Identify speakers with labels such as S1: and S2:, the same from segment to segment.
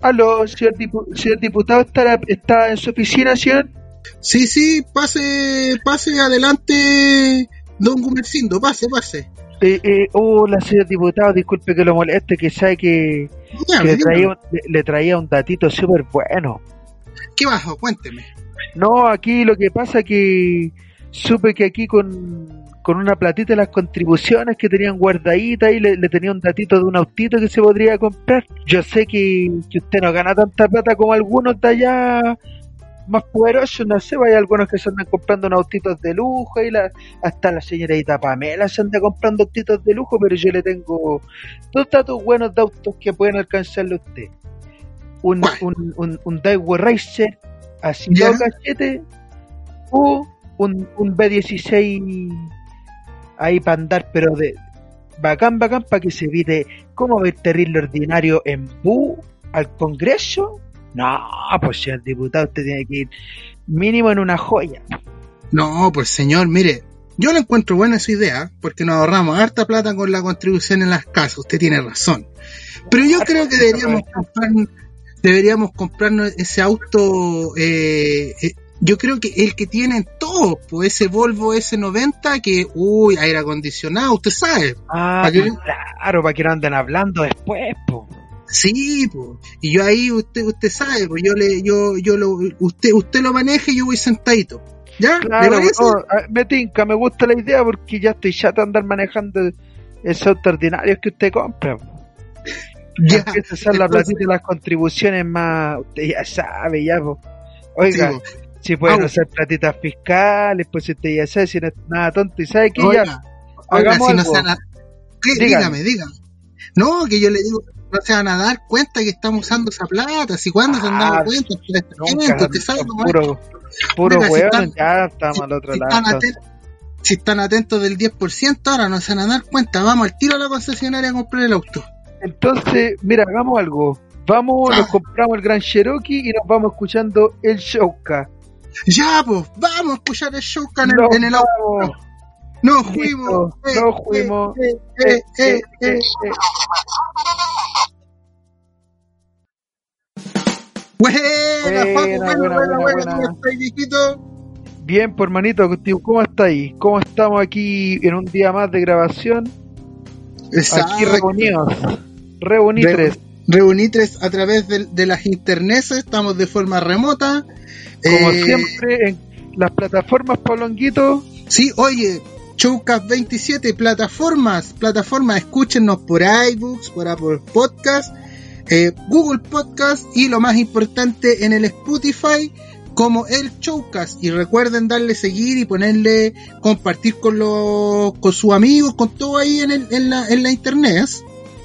S1: Aló, señor, dipu- señor diputado, ¿está, ¿está en su oficina, señor?
S2: Sí, sí, pase, pase adelante, don Gumercindo, pase, pase.
S1: Eh, eh, hola, señor diputado, disculpe que lo moleste, que sabe que,
S2: Ya,
S1: que le,
S2: dígame,
S1: traía, un- le, le traía un datito súper bueno.
S2: ¿Qué bajo? Cuénteme.
S1: No, aquí lo que pasa que supe que aquí con, con una platita de las contribuciones que tenían guardaditas y le, le tenía un datito de un autito que se podría comprar. Yo sé que, que usted no gana tanta plata como algunos de allá más poderosos, no sé, hay algunos que se andan comprando unos autitos de lujo y la, hasta la señorita Pamela se anda comprando autitos de lujo, pero yo le tengo dos datos buenos de autos que pueden alcanzarle a usted. Un, un, un, un Daewoo Racer así
S2: Ya.
S1: dos cachetes o un, un B16 ahí para andar, pero de bacán, bacán, para que se evite cómo ver terrible ordinario en Bu al Congreso. No, pues señor diputado, usted tiene que ir mínimo en una joya.
S2: No, pues señor, mire, yo le encuentro buena su idea, porque nos ahorramos harta plata con la contribución en las casas, usted tiene razón. Pero yo creo que deberíamos comprar, deberíamos comprarnos ese auto, eh, eh, yo creo que el que tienen todos, pues ese Volvo S90 que, uy, aire acondicionado, usted sabe.
S1: Ah,
S2: ¿Para qué?
S1: claro, para que no anden hablando después, po.
S2: Sí, pues. Y yo ahí usted usted sabe, pues yo le yo yo lo usted usted lo maneja y yo voy sentadito. ¿Ya? ¿Le
S1: Claro, no, me tinca, me gusta la idea porque ya estoy chato de andar manejando esos ordinarios que usted compra.
S2: Ya.
S1: Empieza a usar la platita de las contribuciones más, usted ya sabe, ya, po. Oiga,
S2: Sí.
S1: Si pueden
S2: Au.
S1: usar platitas fiscales, pues si usted ya sabe, si no es nada tonto, y sabe que
S2: Oiga,
S1: ya,
S2: oiga, si no
S1: algo.
S2: se van a- ¿Qué?
S1: Dígame.
S2: Dígame, dígame. No, que yo le digo, no se van a dar cuenta que estamos usando esa plata, si cuándo se han dado
S1: Ah,
S2: cuenta,
S1: nunca,
S2: sabe es.
S1: puro, puro
S2: Oiga, si están-
S1: ya estamos al otro
S2: si
S1: lado.
S2: están, atentos, si están atentos del 10%, ahora no se van a dar cuenta, vamos al tiro a la concesionaria a comprar el auto.
S1: Entonces, mira, hagamos algo. Vamos,
S2: Ah.
S1: nos compramos el Gran Cherokee y nos vamos escuchando el Showcast.
S2: Ya, pues, vamos a escuchar el el,
S1: Nos
S2: en el auto.
S1: Listo,
S2: fuimos.
S1: fuimos.
S2: eh, eh, eh. Buena,
S1: Buena,
S2: buena,
S1: buena,
S2: buena,
S1: buena.
S2: ¿cómo estáis?
S1: Bien, ¿cómo estamos aquí en un día más de grabación? Aquí reunidos. Reunitres.
S2: Reunitres a través de, de las interneses, estamos de forma remota.
S1: Como
S2: Eh,
S1: siempre, en las plataformas Pablonguito.
S2: Sí, oye, Showcast 27, plataformas, plataformas, escúchenos por iBooks, por Apple Podcast, eh, Google Podcast y lo más importante en el Spotify como el Showcast. Y recuerden darle seguir y ponerle, compartir con los, con sus amigos, con todo ahí en, el, en, la, en la internet.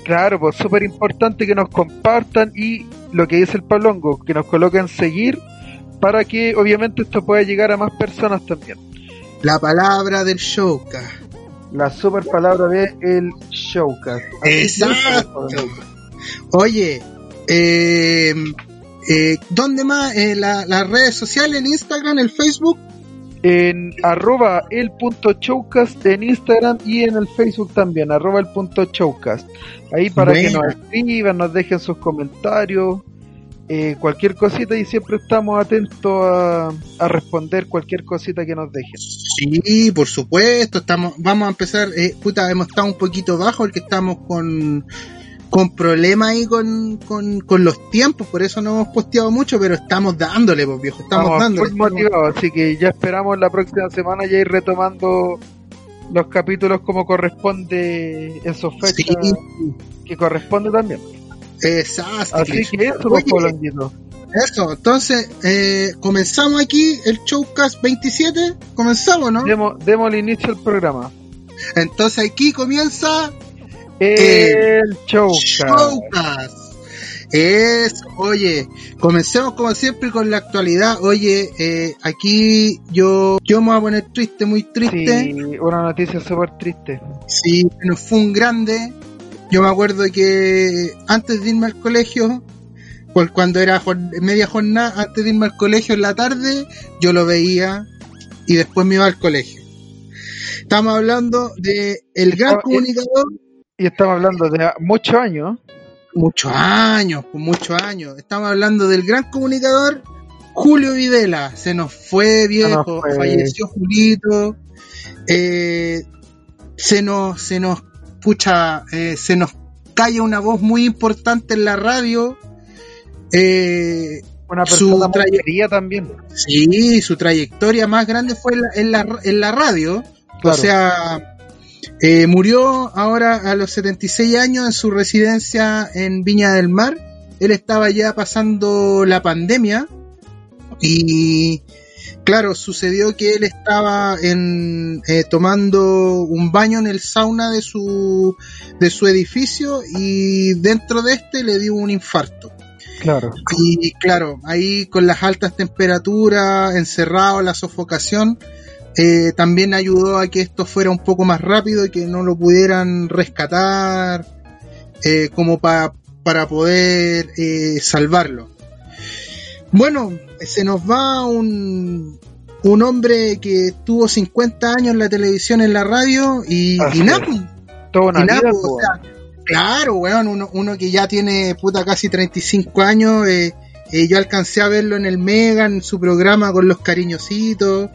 S1: Claro, pues súper importante que nos compartan y lo que dice el Pablongo, que nos coloquen seguir para que obviamente esto pueda llegar a más personas también.
S2: La palabra del Showcast.
S1: La super palabra de el Showcast.
S2: Exacto. Oye, eh, eh, ¿dónde más? Eh, la- las redes sociales, el Instagram, el Facebook.
S1: En arroba el punto showcast en Instagram y en el Facebook también, arroba el punto showcast. Ahí para que nos escriban, nos dejen sus comentarios, eh, cualquier cosita y siempre estamos atentos a, a responder cualquier cosita que nos dejen.
S2: Sí, por supuesto, estamos, vamos a empezar, eh, puta, hemos estado un poquito bajo porque estamos con, con problemas ahí con, con, con los tiempos, por eso no hemos posteado mucho, pero estamos dándole, pues viejo, estamos
S1: Estamos
S2: dándole.
S1: full motivados, así que ya esperamos la próxima semana ya ir retomando los capítulos como corresponde en sus fechas
S2: Sí,
S1: que corresponde también.
S2: Exacto.
S1: Así que eso,
S2: Oye,
S1: pues,
S2: eso, entonces, eh, comenzamos aquí el Showcast 27, comenzamos, ¿no?
S1: Demos, demos el inicio al programa.
S2: Entonces aquí comienza
S1: El Showcast.
S2: Showcast. Es, oye, comencemos como siempre con la actualidad. Oye, eh, aquí yo, yo me voy a poner triste, muy triste.
S1: Sí, una noticia súper triste.
S2: Sí, nos fue un grande. Yo me acuerdo que antes de irme al colegio, pues cuando era media jornada, antes de irme al colegio en la tarde, yo lo veía y después me iba al colegio. Estamos hablando de el gran
S1: eh.
S2: comunicador,
S1: Y estamos hablando de muchos años.
S2: muchos años, pues muchos años. Estamos hablando del gran comunicador Julio Videla. Se nos fue viejo,
S1: fue.
S2: falleció Julito. eh, se nos, se nos, pucha, eh, se nos calla una voz muy importante en la radio. Eh,
S1: Una
S2: Su
S1: persona muy
S2: traye-
S1: querida también.
S2: sí, su trayectoria más grande fue en la, en la, en la radio. O sea, eh, murió ahora a los 76 años en su residencia en Viña del Mar. Él estaba ya pasando la pandemia y claro, sucedió que él estaba en, eh, tomando un baño en el sauna de su, de su edificio y dentro de este le dio un infarto.
S1: Claro.
S2: Y claro, ahí con las altas temperaturas, encerrado, la sofocación, eh, también ayudó a que esto fuera un poco más rápido y que no lo pudieran rescatar eh, como pa- para poder eh, salvarlo. Bueno, se nos va un, un hombre que tuvo 50 años en la televisión, en la radio y, y nada,
S1: es. Toda una
S2: y nada,
S1: vida, po,
S2: o sea, claro, weón, uno, uno que ya tiene puta casi 35 años, eh, eh, yo alcancé a verlo en el Mega, en su programa con los cariñositos,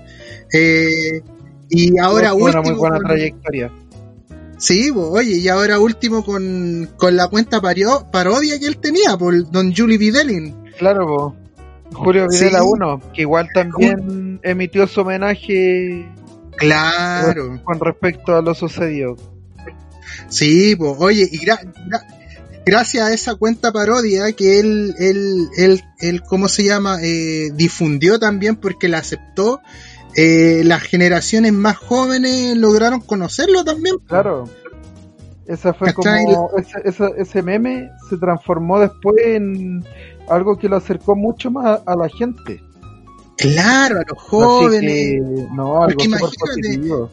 S2: eh, y ahora
S1: una
S2: último,
S1: muy buena
S2: con-
S1: trayectoria.
S2: sí, pues, oye, y ahora último con, con la cuenta pario- parodia que él tenía, por Don Julie Videlin.
S1: Claro. Julio Videla
S2: Sí.
S1: 1, que igual también emitió su homenaje
S2: Claro,
S1: con respecto a lo sucedido.
S2: sí, pues, oye, y gra- gra- gracias a esa cuenta parodia que él, él, él, él ¿cómo se llama? Eh, difundió también porque la aceptó, eh, las generaciones más jóvenes lograron conocerlo también.
S1: Claro. Esa fue como. Ese, ese, ese meme se transformó después en algo que lo acercó mucho más a la gente.
S2: Claro, a los jóvenes.
S1: que, no, algo positivo.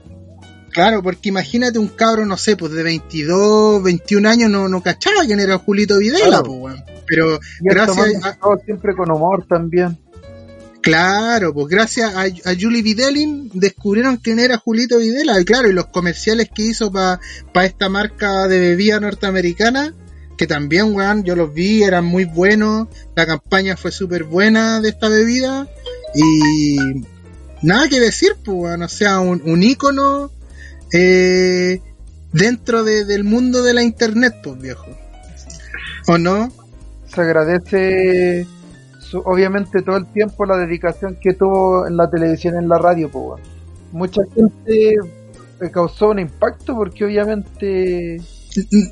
S2: Claro, porque imagínate un cabro, no sé, pues de 22, 21 años no, no cachaba quién era Julito Videla,
S1: Claro.
S2: pues, weón. Pero gracias a-
S1: siempre con humor también.
S2: Claro, pues gracias a, a Julie Videlin descubrieron quién era Julito Videla. Y claro, y los comerciales que hizo para esta marca de bebida norteamericana, que también, weón, yo los vi, eran muy buenos. La campaña fue súper buena de esta bebida. Y nada que decir, pues, weón, sea, un, un ícono eh, dentro de- del mundo de la internet, pues, viejo. ¿O no?
S1: Se agradece, su- obviamente, todo el tiempo la dedicación que tuvo en la televisión en la radio. Pues. Mucha gente le causó un impacto porque, obviamente,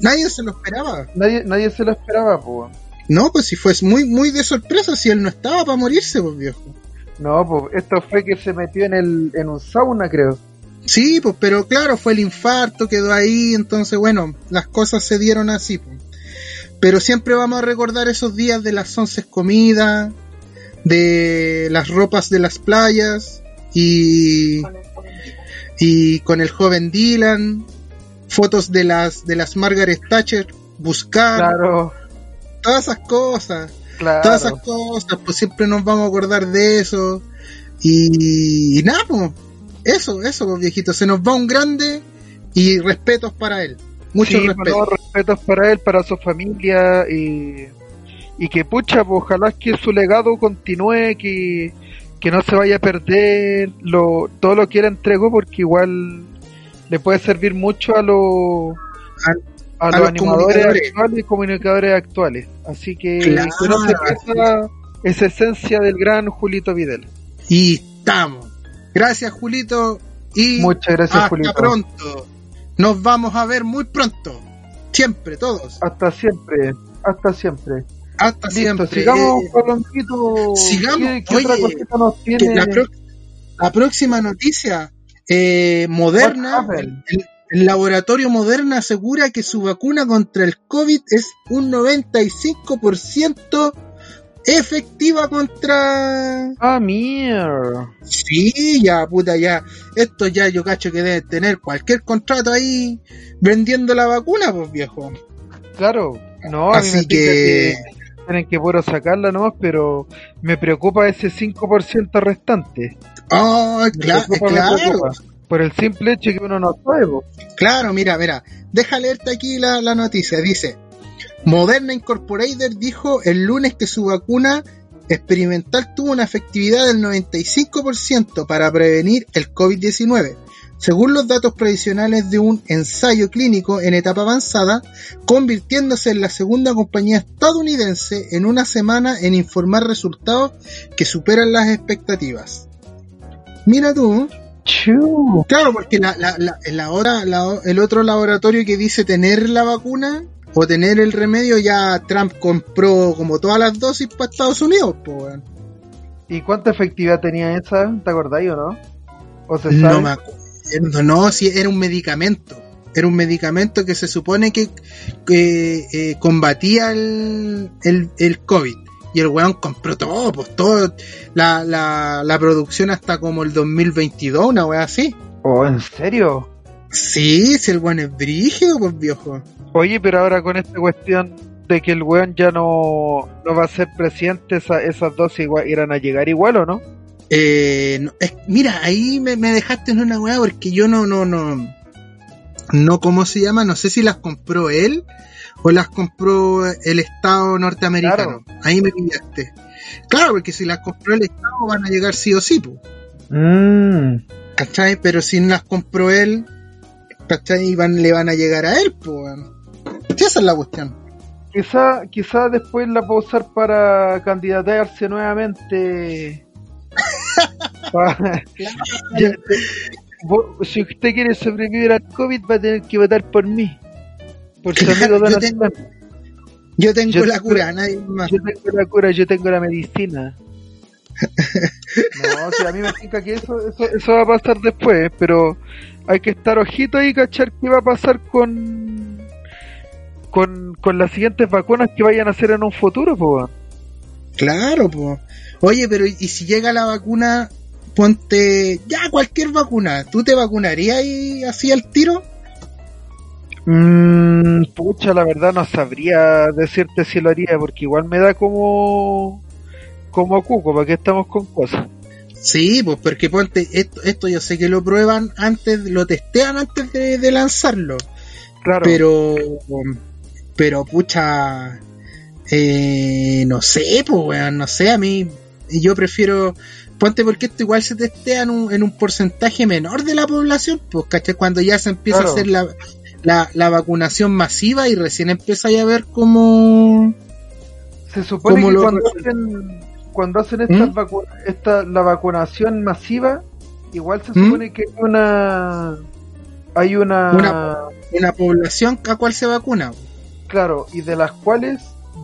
S2: Nadie se lo esperaba.
S1: nadie, nadie se lo esperaba. Pues.
S2: No, pues si fue muy, muy de sorpresa, si él no estaba para morirse, pues viejo.
S1: No, pues esto fue que se metió en, el, en un sauna, creo.
S2: Sí, pues, pero claro, fue el infarto, quedó ahí, entonces bueno, las cosas se dieron así. pues. Pero siempre vamos a recordar esos días de las once comidas, de las ropas de las playas y, y con el joven Dylan, fotos de las de las Margaret Thatcher, buscar,
S1: Claro,
S2: todas esas cosas.
S1: claro.
S2: todas esas cosas, pues siempre nos vamos a acordar de eso. Y, y nada, pues, eso, eso, pues viejito, se nos va un grande y respetos para él. Muchos
S1: Sí,
S2: respetos.
S1: no, respetos para él, para su familia y, y que pucha, pues, ojalá que su legado continúe, que, que no se vaya a perder lo, todo lo que él entregó porque igual le puede servir mucho a los a, los
S2: los
S1: animadores actuales y comunicadores actuales. Así que
S2: Claro.
S1: que no se pierda esa esencia del gran Julito Vidal.
S2: Y estamos. Gracias, Julito. Y
S1: Muchas gracias,
S2: hasta
S1: Julito.
S2: pronto. Nos vamos a ver muy pronto. Siempre, todos.
S1: Hasta siempre, hasta siempre.
S2: Hasta
S1: Listo,
S2: siempre.
S1: sigamos,
S2: Eh,
S1: Carlonquito.
S2: sigamos.
S1: ¿Qué, qué
S2: Oye,
S1: otra cosita nos tiene?
S2: la, pro- la próxima noticia eh, moderna, el, laboratorio Moderna asegura que su vacuna contra el COVID es un 95% efectiva contra...
S1: Ah, mierda.
S2: Sí, ya, puta, ya. Esto ya yo cacho que debe tener cualquier contrato ahí vendiendo la vacuna, pues viejo.
S1: Claro, no, a mí
S2: Así
S1: me
S2: que
S1: tienen que puro sacarla nomás, pero me preocupa ese 5% restante.
S2: Oh, cla- claro.
S1: preocupa. Por el simple hecho que uno no sabe.
S2: Claro, mira, mira, deja leerte aquí la, la noticia. Dice, Moderna Incorporated dijo el lunes que su vacuna experimental tuvo una efectividad del 95% para prevenir el COVID-19, según los datos previsionales de un ensayo clínico en etapa avanzada, convirtiéndose en la segunda compañía estadounidense en una semana en informar resultados que superan las expectativas. Mira tú. Claro, porque la, la, la, la el otro laboratorio que dice tener la vacuna o tener el remedio, ya Trump compró como todas las dosis para Estados Unidos, po.
S1: ¿Y cuánta efectividad tenía esa? ¿Te acordáis o no? ¿O se
S2: No me acuerdo, no, si era un medicamento. Era un medicamento que se supone que, que, eh, combatía el, el, el COVID. Y el weón compró todo, pues todo, la, la, la producción hasta como el 2022, una weá así.
S1: ¿Oh, en serio?
S2: Sí, si el weón es brígido, pues viejo.
S1: Oye, pero ahora con esta cuestión de que el weón ya no, no va a ser presidente, esa- esas dos igual, irán a llegar igual o no?
S2: Eh, no, es- mira, ahí me, me dejaste en una weá porque yo no, no, no, no, ¿cómo se llama? No sé si las compró él o las compró el Estado norteamericano. Ahí me pillaste. Claro, porque si las compró el Estado van a llegar sí o sí,
S1: Mm.
S2: ¿cachai? Pero si no las compró él, ¿cachai? Van, le van a llegar a él, pues. Esa es la cuestión.
S1: Quizá, quizá después la puedo usar para candidatearse nuevamente. si usted quiere sobrevivir al COVID, va a tener que votar por mí. Por su amigo
S2: Yo
S1: Donald
S2: tengo-
S1: Trump.
S2: Yo tengo
S1: Yo-
S2: la cura, nadie más.
S1: Yo tengo la cura, yo tengo la medicina. No, o sea, a mí me explica que eso, eso, eso va a pasar después, pero hay que estar ojito y cachar qué va a pasar con, con, con las siguientes vacunas que vayan a hacer en un futuro, pues.
S2: Claro, pues. Oye, pero ¿y si llega la vacuna? Ponte ya cualquier vacuna. ¿Tú te vacunarías y así al tiro?
S1: Mm, pucha, la verdad no sabría decirte si lo haría, porque igual me da como como cuco, ¿para qué estamos con cosas?
S2: Sí, pues porque ponte, esto, esto yo sé que lo prueban antes, lo testean antes de, de lanzarlo.
S1: Claro,
S2: Pero, pero pucha, eh, no sé, pues weón, no sé, a mí, yo prefiero, ponte porque esto igual se testea en un, en un porcentaje menor de la población, pues ¿cachai? Cuando ya se empieza
S1: Claro.
S2: a hacer la, la, la vacunación masiva y recién empieza ya a ver cómo...
S1: se supone
S2: ¿cómo
S1: que
S2: lo
S1: cuando hacen, cuando hacen estas
S2: ¿Mm?
S1: vacu- esta, la vacunación masiva, igual se
S2: ¿Mm?
S1: supone que hay una hay una,
S2: Una- Una población a cual se vacuna.
S1: claro, y de las cuales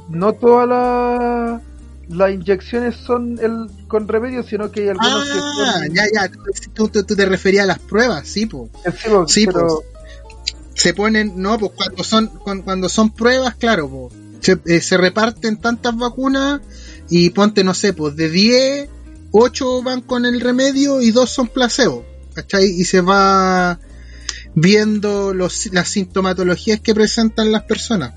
S1: no todas la- las inyecciones son el con remedio, sino que hay algunos que
S2: Ah,
S1: son
S2: ya, ya, tú, tú- tú te referías a las pruebas, sí, pues.
S1: Sí, po,
S2: Sí,
S1: pero
S2: se ponen, no, pues cuando son, cuando, cuando son pruebas, claro, se, eh, se reparten tantas vacunas y ponte, no sé, pues de 10, 8 van con el remedio y 2 son placebo, ¿cachai? Y se va viendo los, las sintomatologías que presentan las personas.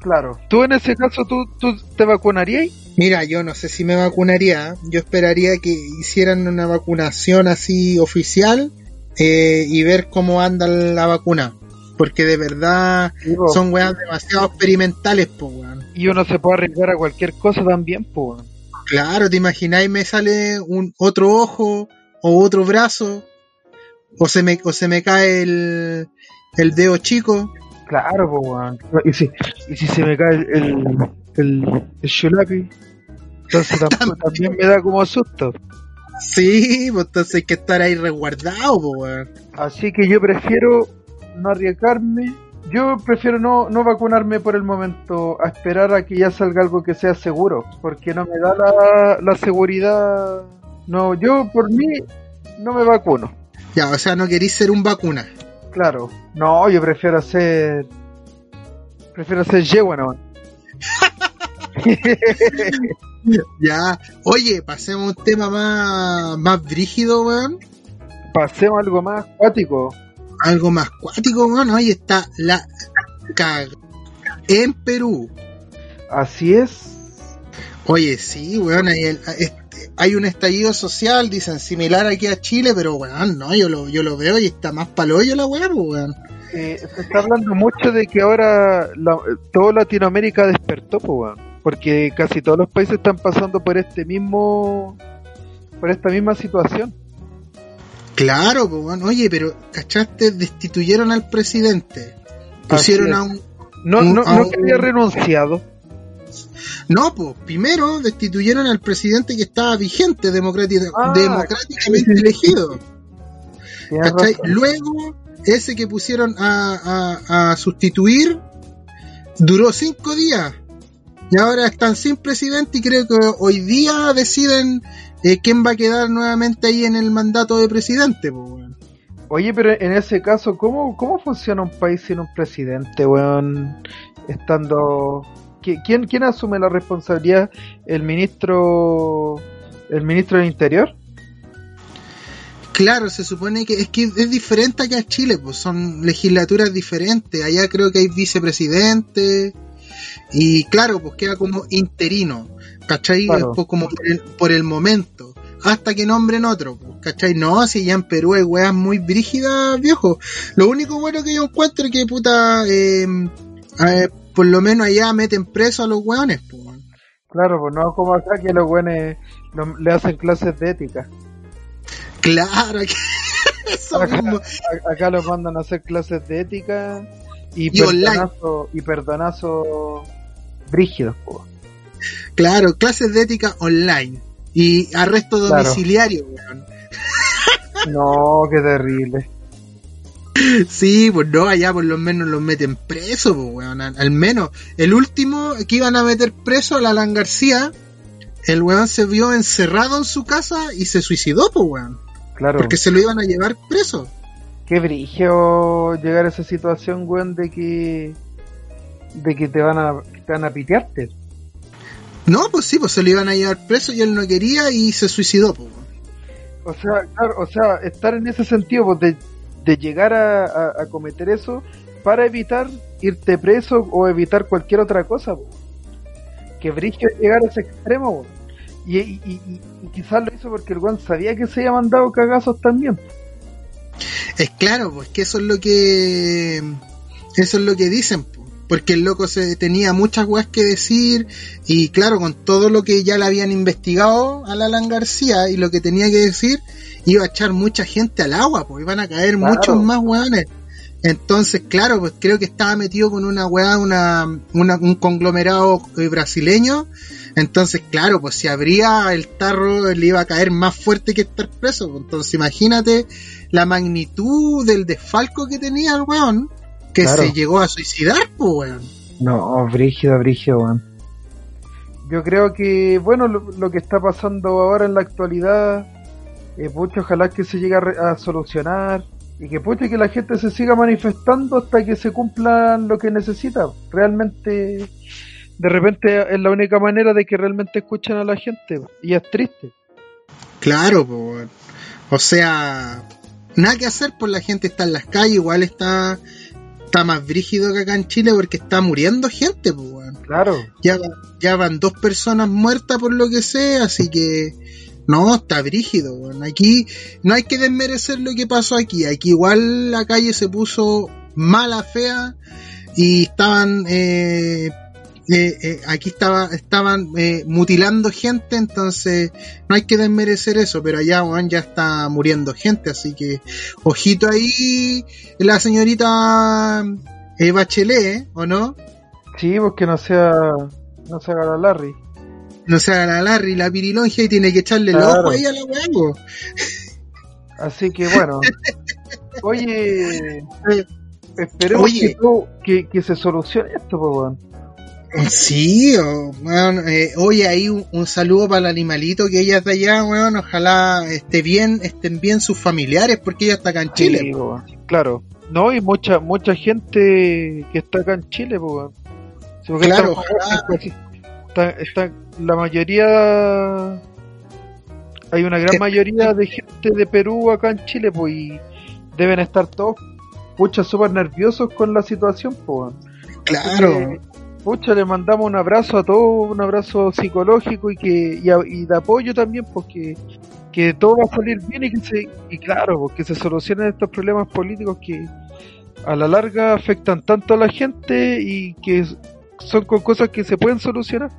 S1: claro. ¿Tú en ese caso tú, tú te vacunarías?
S2: Mira, yo no sé si me vacunaría, yo esperaría que hicieran una vacunación así oficial eh, y ver cómo anda la vacuna. Porque de verdad
S1: Digo,
S2: son weas demasiado experimentales, pues weón.
S1: y uno se puede arriesgar a cualquier cosa también, pues.
S2: Claro, te imagináis me sale un otro ojo o otro brazo o se me o se me cae el, el dedo chico.
S1: Claro, pues, weón. Y si, y si se me cae el, el, el, el entonces también me da como susto.
S2: Sí, pues entonces hay que estar ahí resguardado, pues weón.
S1: Así que yo prefiero no arriesgarme. Yo prefiero no, no vacunarme por el momento, a esperar a que ya salga algo que sea seguro, porque no me da la, la seguridad. No, yo por mí no me vacuno.
S2: Ya, o sea, no queréis ser un vacuna.
S1: Claro. No, yo prefiero hacer. Prefiero hacer yegua no.
S2: ya. Oye, pasemos a un tema más, más brígido, weón.
S1: Pasemos a algo más acuático.
S2: Algo más acuático, weón. Ahí está la cag en Perú.
S1: Así es.
S2: Oye, sí, weón, hay, el- este, hay un estallido social, dicen, similar aquí a Chile, pero weón, no, yo lo, yo lo veo y está más paloyo la weón, pues, weón.
S1: Eh, se está hablando mucho de que ahora la, toda Latinoamérica despertó, pues, weón. Porque casi todos los países están pasando por este mismo, por esta misma situación.
S2: Claro, pues, oye, pero, ¿cachaste? Destituyeron al presidente. Pusieron a un...
S1: No,
S2: Un-
S1: no,
S2: a
S1: no
S2: un-
S1: que había renunciado.
S2: No, pues, primero destituyeron al presidente que estaba vigente,
S1: Ah,
S2: democráticamente
S1: sí,
S2: elegido. Luego, ese que pusieron a, a- a sustituir duró cinco días. Y ahora están sin presidente y creo que hoy día deciden eh, quién va a quedar nuevamente ahí en el mandato de presidente. po, weón.
S1: Oye, pero en ese caso, ¿cómo, cómo funciona un país sin un presidente, weón? Estando... ¿Qui- ¿Quién, ¿Quién asume la responsabilidad? ¿El ministro... el ministro del Interior?
S2: Claro, se supone que es que es diferente acá a Chile, pues son legislaturas diferentes. Allá creo que hay vicepresidente y claro, pues queda como interino, ¿cachai?
S1: Claro.
S2: Pues como por el, por el momento, hasta que nombren otro, pues, ¿cachai? No, si ya en Perú hay weas muy brígidas, viejo. Lo único bueno que yo encuentro es que puta, eh, eh, por lo menos allá meten preso a los weones, pues.
S1: Claro, pues no como acá que los buenos le hacen clases de ética.
S2: Claro, que eso
S1: Acá,
S2: mismo.
S1: a- acá los mandan a hacer clases de ética y,
S2: Y online.
S1: perdonazo, y perdonazo po.
S2: Claro, clases de ética online y arresto
S1: Claro.
S2: domiciliario, weón.
S1: No, qué terrible.
S2: Sí, pues no, allá por lo menos los meten preso, pues, weón. Al, menos, el último que iban a meter preso, al Alan García, el weón se vio encerrado en su casa y se suicidó, pues, weón.
S1: Claro.
S2: Porque se lo iban a llevar preso.
S1: Qué brigio llegar a esa situación, weón, de que de que te van a que te van a pitearte.
S2: No, pues sí, pues se lo iban a llevar preso y él no quería y se suicidó, pues.
S1: O sea, claro, o sea, estar en ese sentido pues, de, de llegar a, a- a cometer eso para evitar irte preso o evitar cualquier otra cosa. po. Que brigio llegar a ese extremo. y, y- y quizás lo hizo porque el weón sabía que se había mandado cagazos también.
S2: Es claro, pues que eso es lo que eso es lo que dicen, po. porque el loco se tenía muchas weas que decir y claro, con todo lo que ya le habían investigado a Alan García y lo que tenía que decir, iba a echar mucha gente al agua, pues iban a caer
S1: Claro.
S2: muchos más weones. Entonces, claro, pues creo que estaba metido con una weá, una, una- un conglomerado eh, brasileño. Entonces, claro, pues si abría el tarro le iba a caer más fuerte que estar preso. Entonces, imagínate la magnitud del desfalco que tenía el weón, que
S1: Claro.
S2: se llegó a suicidar, pues weón.
S1: No, brígido, brígido, weón. Yo creo que, bueno, lo, lo que está pasando ahora en la actualidad, eh, pucha, ojalá que se llegue a, solucionar y que pucha que la gente se siga manifestando hasta que se cumplan lo que necesita. Realmente, de repente es la única manera de que realmente escuchen a la gente y es triste.
S2: Claro, pues weón. O sea, nada que hacer, pues la gente está en las calles, igual está, está más brígido que acá en Chile porque está muriendo gente, pues.
S1: Claro,
S2: ya, ya van dos personas muertas por lo que sé, así que no, está brígido. Aquí no hay que desmerecer lo que pasó aquí. Aquí igual la calle se puso mala, fea y estaban... eh, eh, eh, aquí estaba, estaban eh, mutilando gente, entonces no hay que desmerecer eso, pero allá weón, ya está muriendo gente, así que ojito ahí la señorita eh, Bachelet, ¿eh? ¿o no?
S1: sí, porque no sea, no se haga la Larry.
S2: no sea la Larry, la pirilongia y tiene que echarle el ojo ahí a la po.
S1: Así que bueno. Oye, esperemos
S2: Oye.
S1: que, todo- que, que se solucione esto, pues.
S2: Sí, o, weón, eh, oye, ahí un, un saludo para el animalito que ella está allá, weón, ojalá esté bien, estén bien sus familiares, porque ella está acá en Chile.
S1: Sí. Claro. No, y mucha mucha gente que está acá en Chile. Sí,
S2: Claro,
S1: pues, está, está- la mayoría hay una gran
S2: Eh,
S1: mayoría de gente de Perú acá en Chile, pues, y deben estar todos pucha súper nerviosos con la situación, pues.
S2: Claro.
S1: Pucha, le mandamos un abrazo a todos, un abrazo psicológico y que y, a- y de apoyo también, porque que todo va a salir bien y que se y claro, porque se solucionen estos problemas políticos que a la larga afectan tanto a la gente y que son con cosas que se pueden solucionar.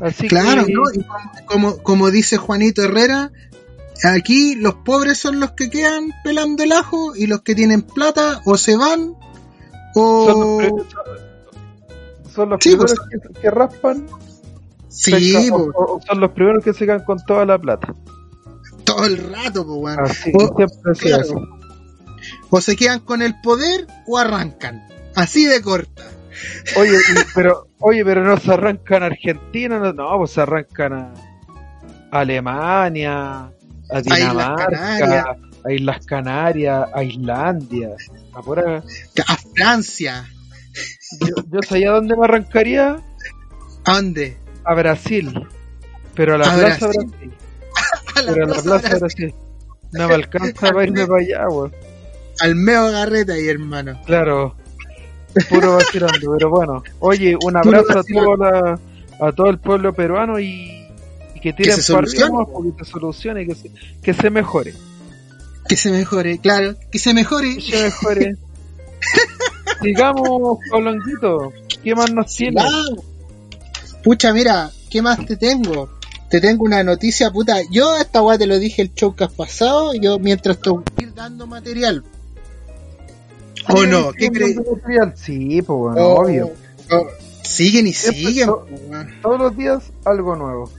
S1: Así
S2: Claro,
S1: que
S2: ¿no? Y como, como, dice Juanito Herrera, aquí los pobres son los que quedan pelando el ajo y los que tienen plata o se van o...
S1: son los, son los
S2: Sí,
S1: primeros
S2: pues,
S1: que, que raspan
S2: Sí,
S1: pesca, o- son los primeros que se quedan con toda la plata.
S2: todo el rato, po, weón.
S1: Así,
S2: O-
S1: siempre ha sido
S2: claro.
S1: así.
S2: O se quedan con el poder o arrancan. Así de corta.
S1: Oye, pero, oye, pero no se arrancan a Argentina, no, no, pues se arrancan a Alemania, a Dinamarca, a Islas Canarias, a Islandia, a
S2: A Francia.
S1: Yo, yo sabía dónde me arrancaría
S2: ¿A dónde?
S1: a Brasil, pero a la
S2: A
S1: Plaza
S2: Brasil.
S1: Brasil,
S2: A la
S1: pero a la
S2: Plaza Brasil.
S1: Brasil. No me alcanza para irme para allá, weón.
S2: Al meo garreta ahí, hermano.
S1: Claro, puro vacilando, pero bueno. Oye, un abrazo a todo, la- a todo el pueblo peruano y, y que tiren para porque se solucione que se, que se mejore.
S2: Que se mejore, claro. Que se mejore.
S1: Que se mejore. Sigamos, Pablonguito. ¿Qué más nos tiene?
S2: Vamos. Pucha, mira, ¿qué más te tengo? Te tengo una noticia, puta. Yo esta weá te lo dije el show que has pasado. Yo mientras estoy ir dando material. ¿O no? ¿Qué crees?
S1: crees? Sí, pues bueno,
S2: Oh,
S1: obvio.
S2: oh, siguen y
S1: Siempre
S2: siguen.
S1: to-. Todos los días algo nuevo.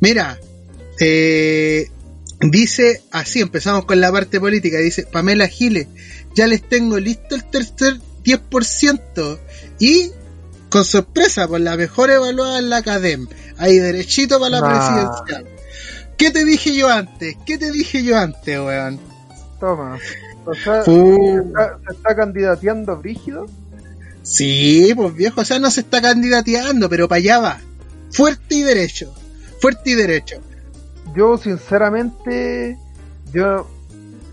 S2: Mira, eh, dice así, empezamos con la parte política, dice Pamela Giles, ya les tengo listo el tercer 10% y con sorpresa, por la mejor evaluada en la academia, ahí derechito para la
S1: Nah.
S2: presidencial. ¿Qué te dije yo antes? ¿Qué te dije yo antes, weón?
S1: Toma. O sea,
S2: Uh.
S1: se, está, se está candidateando Brígido.
S2: Sí, pues viejo, o sea, no se está candidateando, pero para allá va. Fuerte y derecho. Fuerte y derecho.
S1: Yo, sinceramente, yo,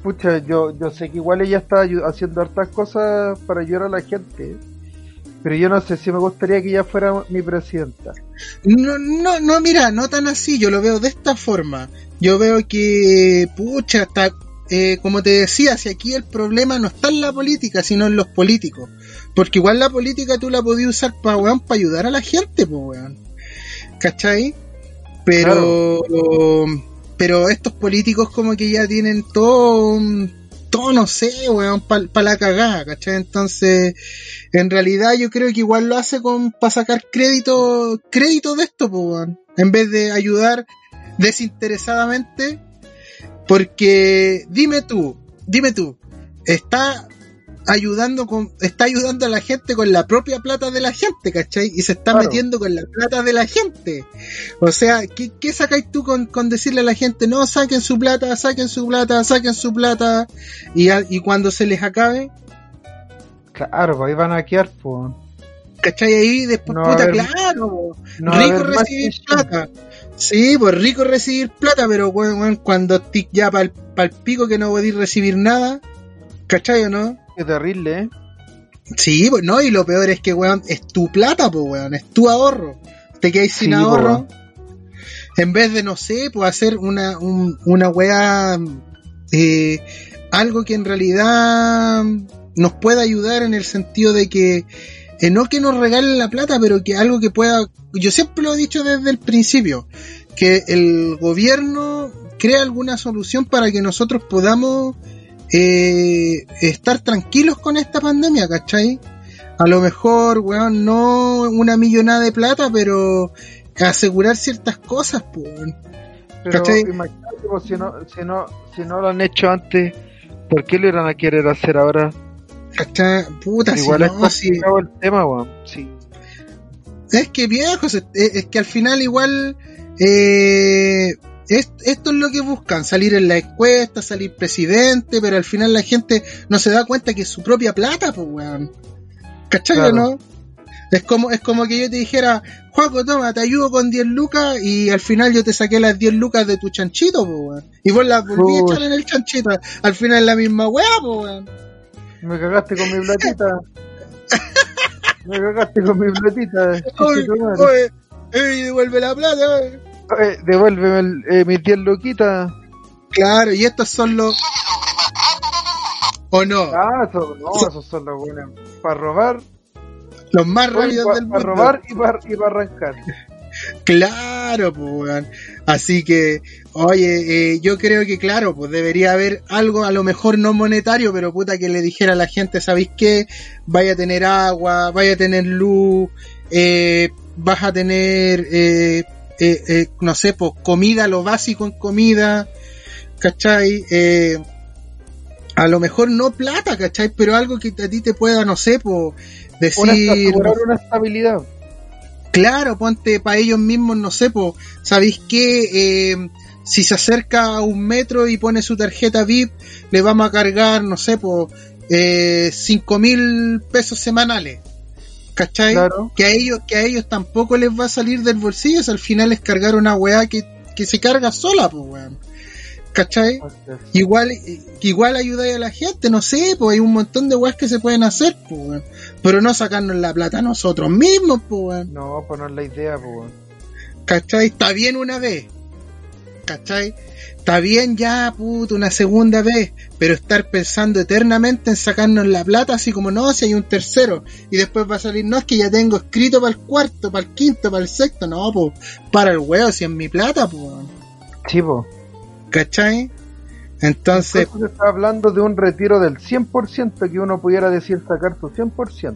S1: pucha, yo, yo sé que igual ella está haciendo hartas cosas para ayudar a la gente, pero yo no sé si me gustaría que ella fuera mi presidenta.
S2: No, no, no, mira, no tan así, yo lo veo de esta forma. Yo veo que, pucha, está, eh, como te decía, si aquí el problema no está en la política, sino en los políticos. Porque igual la política tú la podías usar para, weón, para ayudar a la gente, pues, weón. ¿Cachai? Pero, pero estos políticos como que ya tienen todo, todo no sé, weón, para la cagada, ¿cachai? Entonces, en realidad yo creo que igual lo hace con para sacar crédito crédito de esto pues, weón. en vez de ayudar desinteresadamente porque dime tú dime tú está ayudando con está ayudando a la gente con la propia plata de la gente ¿cachai? y se está
S1: Claro.
S2: metiendo con la plata de la gente o sea ¿qué, qué sacáis tú con, con decirle a la gente no saquen su plata saquen su plata saquen su plata y, a- y cuando se les acabe
S1: Claro, pues ahí van a quedar, pues.
S2: ¿Cachai? Ahí después,
S1: No
S2: puta,
S1: haber-
S2: claro,
S1: No
S2: rico recibir plata. Sí, pues rico recibir plata, pero weón, cuando ya para el pico que no podéis recibir nada, ¿cachai o no?
S1: Qué terrible, ¿eh?
S2: Sí, pues no, y lo peor es que, weón, es tu plata, pues, weón, es tu ahorro. Te quedáis sin
S1: Sí, po,
S2: ahorro. En vez de, no sé, pues hacer una, un- una weá, eh, algo que en realidad nos pueda ayudar en el sentido de que, eh, no que nos regalen la plata, pero que algo que pueda, yo siempre lo he dicho desde el principio, que el gobierno crea alguna solución para que nosotros podamos eh, estar tranquilos con esta pandemia, ¿cachai? A lo mejor, weón, no una millonada de plata, pero asegurar ciertas cosas, pues.
S1: Pero
S2: ¿Cachai?
S1: imagínate, pues, si no, si no, si no lo han hecho antes, ¿por qué lo irán a querer hacer ahora?
S2: ¿Cachai? Puta, si
S1: Igual es
S2: no, si-
S1: complicado el tema, weón. Sí.
S2: Es que viejo, es, es que al final igual eh, es- esto es lo que buscan, salir en la encuesta, salir presidente, pero al final la gente no se da cuenta que es su propia plata, pues weón. ¿Cachai
S1: Claro.
S2: no? Es como, es como que yo te dijera, Juaco, toma, te ayudo con 10 lucas y al final yo te saqué las 10 lucas de tu chanchito, pues weón. Y vos las volví a echar en el chanchito. Al final es la misma weá, pues weón.
S1: Me cagaste con mi platita. Me cagaste con mi platita.
S2: Oye, oye, devuelve la plata, oye.
S1: Oye, devuélveme el- eh, mis 10 loquitas.
S2: Claro, y estos son los. ¿O no?
S1: Ah, eso, no, esos son los buenos. Para robar,
S2: Los más rápidos
S1: para
S2: del mundo.
S1: robar y para y pa arrancar.
S2: Claro, pues, weón. Así que, oye, eh, yo creo que, claro, pues debería haber algo, a lo mejor no monetario, pero puta que le dijera a la gente, ¿sabéis qué? Vaya a tener agua, vaya a tener luz, eh, vas a tener, eh, eh, eh, no sé, pues comida, lo básico en comida, ¿cachai? Eh, a lo mejor no plata, ¿cachai? Pero algo que a ti te pueda, no sé, pues
S1: Una,
S2: decir...
S1: asegurar una estabilidad.
S2: Claro, ponte para ellos mismos, no sé, po, ¿sabéis qué? Eh, si se acerca a un metro y pone su tarjeta VIP, le vamos a cargar, no sé, po, eh, cinco mil pesos semanales. ¿Cachai?
S1: Claro.
S2: Que a ellos, que a ellos tampoco les va a salir del bolsillo, si al final es cargar una weá que, que se carga sola, pues weón. ¿Cachai? Igual, que igual ayudáis a la gente, no sé, pues hay un montón de weas que se pueden hacer, pues weón. Pero no sacarnos la plata nosotros mismos, pues weón.
S1: No, pues no es la idea, pues. weón.
S2: ¿Cachai? Está bien una vez. ¿Cachai? Está bien ya, puto, una segunda vez. Pero estar pensando eternamente en sacarnos la plata, así como no, si hay un tercero. Y después va a salir, no, es que ya tengo escrito para el cuarto, para el quinto, para el sexto. No, pues, para el huevo, si es mi plata, pues.
S1: Sí, po.
S2: ¿Cachai? Entonces,
S1: Entonces está hablando de un retiro del 100% que uno pudiera decir sacar su 100%.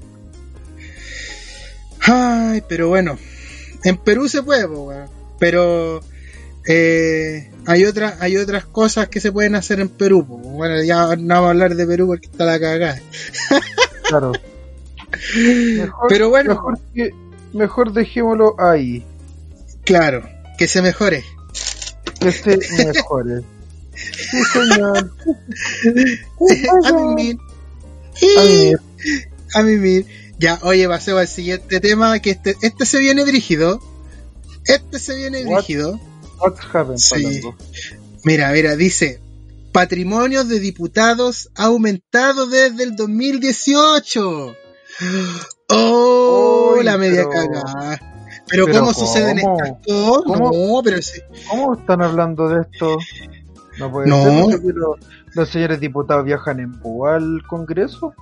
S2: ay, pero bueno. En Perú se puede, pues, weón. Pero eh, hay otras hay otras cosas que se pueden hacer en Perú. Bueno, ya no vamos a hablar de Perú porque está la cagada.
S1: Claro. Mejor,
S2: Pero bueno.
S1: Mejor, que- mejor dejémoslo ahí.
S2: Claro, que se mejore.
S1: Que se mejore. Sí, señor.
S2: a mimir.
S1: A mí,
S2: A mimir. Ya, oye, pasemos al siguiente tema, que este, este se viene brígido. Este se viene
S1: What?
S2: Sí. Mira, mira, dice, patrimonios de diputados ha aumentado desde el 2018. Oh, la media
S1: pero-
S2: cagada. Pero,
S1: pero
S2: ¿cómo, suceden
S1: ¿cómo?
S2: estas cosas?
S1: ¿Cómo?
S2: No, pero sí.
S1: ¿Cómo están hablando de esto? No puede
S2: No.
S1: ser los, los señores diputados viajan en búho al Congreso.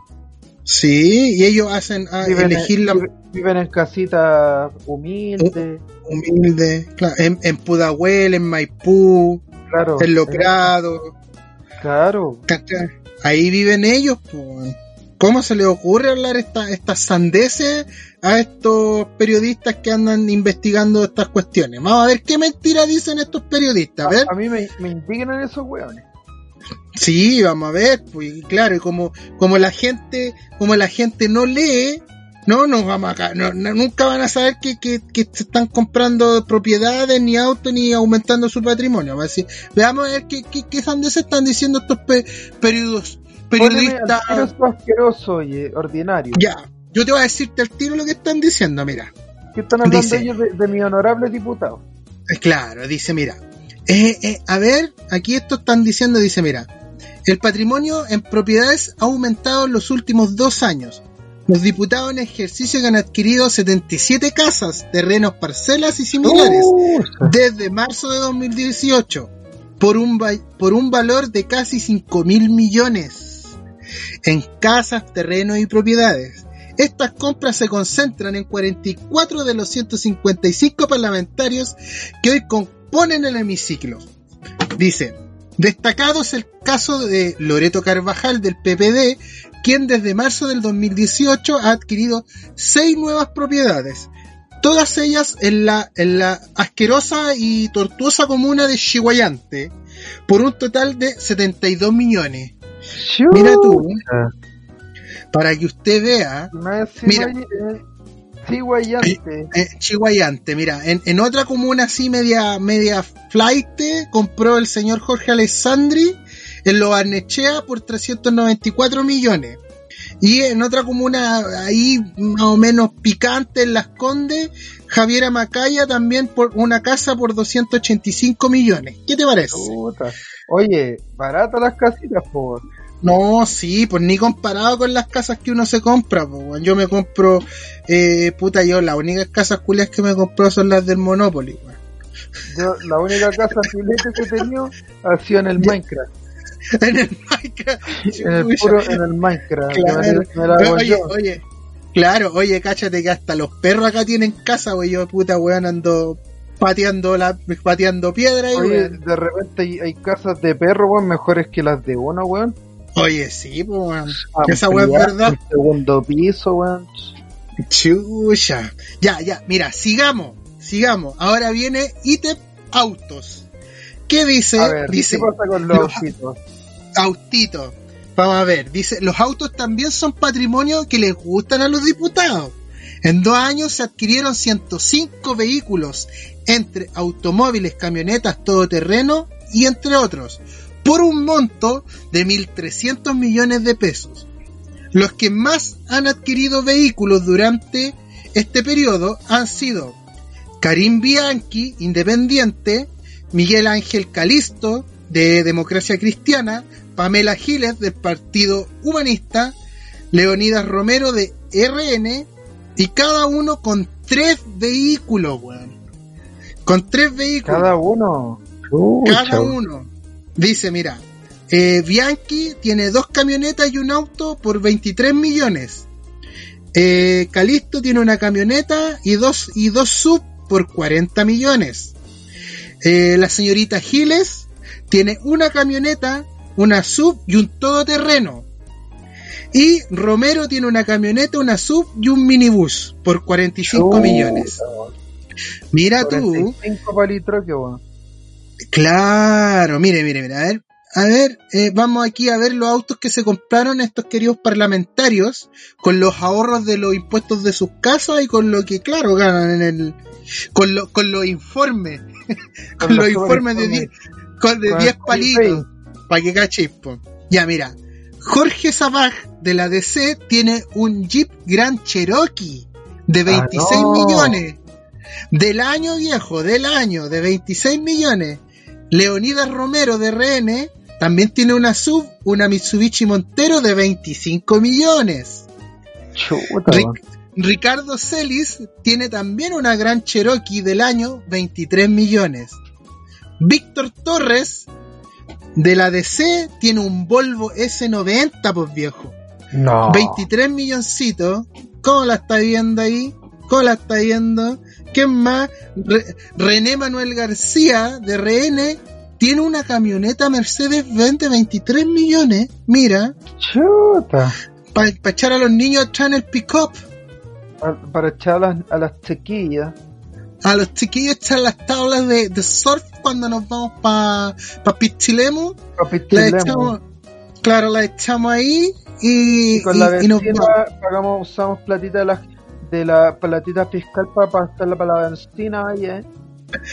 S2: Sí, y ellos hacen a
S1: Viven,
S2: elegir
S1: en,
S2: la
S1: vive- viven en casitas humildes.
S2: humilde, claro, en, en Pudahuel, en Maipú,
S1: Claro.
S2: en Los Prados,
S1: Claro.
S2: ahí viven ellos. pues. ¿Cómo se les ocurre hablar esta- estas sandeces a estos periodistas que andan investigando estas cuestiones? Vamos a ver qué mentira dicen estos periodistas. A ver.
S1: A mí me, me indignan esos hueones.
S2: Sí, vamos a ver, pues claro, y como, como la gente, como la gente no lee, no nos vamos acá, no, no- nunca van a saber que, que, que se están comprando propiedades, ni autos, ni aumentando su patrimonio. Va a decir, veamos a ver qué, qué, qué sandeces están diciendo estos pe- periodistas, periodistas.
S1: Asqueroso y eh, ordinario.
S2: Ya, yo te voy a decirte al tiro lo que están diciendo, mira.
S1: ¿Qué están hablando
S2: Dice-
S1: ellos de, de mi honorable diputado?
S2: Claro, dice, mira, eh, eh, a ver, aquí esto están diciendo, dice, mira, el patrimonio en propiedades ha aumentado en los últimos dos años. Los diputados en ejercicio que han adquirido 77 casas, terrenos, parcelas y similares desde marzo de 2018 por un, por un valor de casi 5 mil millones en casas, terrenos y propiedades. Estas compras se concentran en 44 de los 155 parlamentarios que hoy componen el hemiciclo. Dice, destacado es el caso de Loreto Carvajal del PPD, quien desde marzo del 2018 ha adquirido seis nuevas propiedades, todas ellas en la, en la asquerosa y tortuosa comuna de Chihuayante, por un total de 72 millones. Mira tú, para que usted vea, Mira.
S1: Eh, Chihuayante.
S2: Eh, Chihuayante, mira, en, en otra comuna así media, media flight, compró el señor Jorge Alessandri en Lo Barnechea por 394 millones. Y en otra comuna ahí más o menos picante en Las Condes, Javiera Macaya también por una casa por 285 millones. ¿Qué te parece?
S1: Puta. Oye, baratas las casitas, por.
S2: No, sí, pues ni comparado con las casas que uno se compra, pues yo me compro, eh, puta, yo las únicas casas culias que me compro son las del Monopoly, weón.
S1: Yo, la única casa filete que he tenido ha sido en el Minecraft.
S2: en el Minecraft.
S1: En el, puro, en el Minecraft.
S2: Claro.
S1: me, me la
S2: oye,
S1: yo.
S2: oye, claro, oye, cáchate que hasta los perros acá tienen casa, wey, yo puta weón ando pateando la, pateando piedra y
S1: Oye, de repente hay, hay casas de perro, weón, mejores que las de uno, weón.
S2: Oye, sí, pues weón. Esa weá es verdad.
S1: El segundo piso, weón.
S2: Chucha. Ya, ya, mira, sigamos, sigamos. Ahora viene ítem autos. ¿Qué dice?
S1: A ver,
S2: dice,
S1: ¿qué pasa con los
S2: los-
S1: autitos?
S2: autito. Vamos a ver, dice, los autos también son patrimonio que les gustan a los diputados. En dos años se adquirieron 105 vehículos, entre automóviles, camionetas, todoterreno y entre otros, por un monto de 1.300 millones de pesos. Los que más han adquirido vehículos durante este periodo han sido Karim Bianchi, independiente, Miguel Ángel Calisto, de Democracia Cristiana, Pamela Giles, del Partido Humanista, Leonidas Romero, de RN, y cada uno con tres vehículos, weón. Con tres vehículos.
S1: Cada uno.
S2: Cada uno. Dice, mira, eh, Bianchi tiene dos camionetas y un auto por 23 millones. Eh, Calisto tiene una camioneta y dos, y dos sub por 40 millones. Eh, la señorita Giles tiene una camioneta, una sub y un todoterreno. Y Romero tiene una camioneta, una sub y un minibús por 45
S1: chuta,
S2: millones. Mira tú.
S1: 45 palitros que weón.
S2: Claro, mire, mire, mire, a ver, a ver, eh, vamos aquí a ver los autos que se compraron estos queridos parlamentarios con los ahorros de los impuestos de sus casas y con lo que, claro, ganan en el, con, lo- con los informes, con,
S1: Con
S2: los informes de 10 con de
S1: Con
S2: 10
S1: el
S2: palitos, para que cachispo. Ya, mira, Jorge Sabaj de la DC tiene un Jeep Grand Cherokee de 26
S1: Ah, no.
S2: millones. Del año viejo, del año, de 26 millones. Leonidas Romero de RN también tiene una sub, una Mitsubishi Montero de 25 millones.
S1: Chuta,
S2: Ric-. Ricardo Celis tiene también una gran Cherokee del año 23 millones. Víctor Torres de la DC tiene un Volvo S90, pues viejo.
S1: No.
S2: 23 milloncitos. ¿Cómo la está viendo ahí? ¿Cómo la está viendo? ¿Quién más? Re- René Manuel García de RN tiene una camioneta Mercedes-Benz de 23 millones. Mira,
S1: Chuta.
S2: para echar a los niños atrás en el pick-up.
S1: Pa- Para echar a las, a las chiquillas.
S2: A los chiquillos echan las tablas de, de surf cuando nos vamos para pa Pichilemu. Las
S1: chilemo.
S2: echamos, claro, las echamos ahí y,
S1: Y con la
S2: y- nos
S1: pagamos, usamos platita de la, de la platita fiscal para pasarla para la benzina, oye.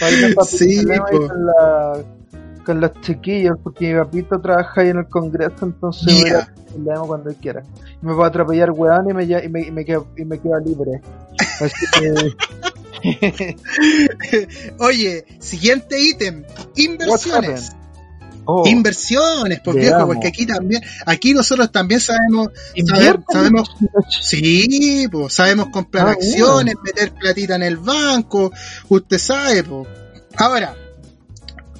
S1: Para a
S2: Sí,
S1: con, la, con los chiquillos, porque mi papito trabaja ahí en el congreso, entonces voy a a cuando él quiera. Y me puedo atropellar weón y me, y me, y me, quedo, y me quedo libre. Así que,
S2: Oye, siguiente ítem, inversiones.
S1: Oh,
S2: Inversiones,
S1: Veamos.
S2: viejo, porque aquí también, aquí nosotros también sabemos,
S1: inviertan.
S2: sabemos, sí, pues sabemos comprar
S1: Ah,
S2: acciones, meter platita en el banco, usted sabe, pues. Ahora,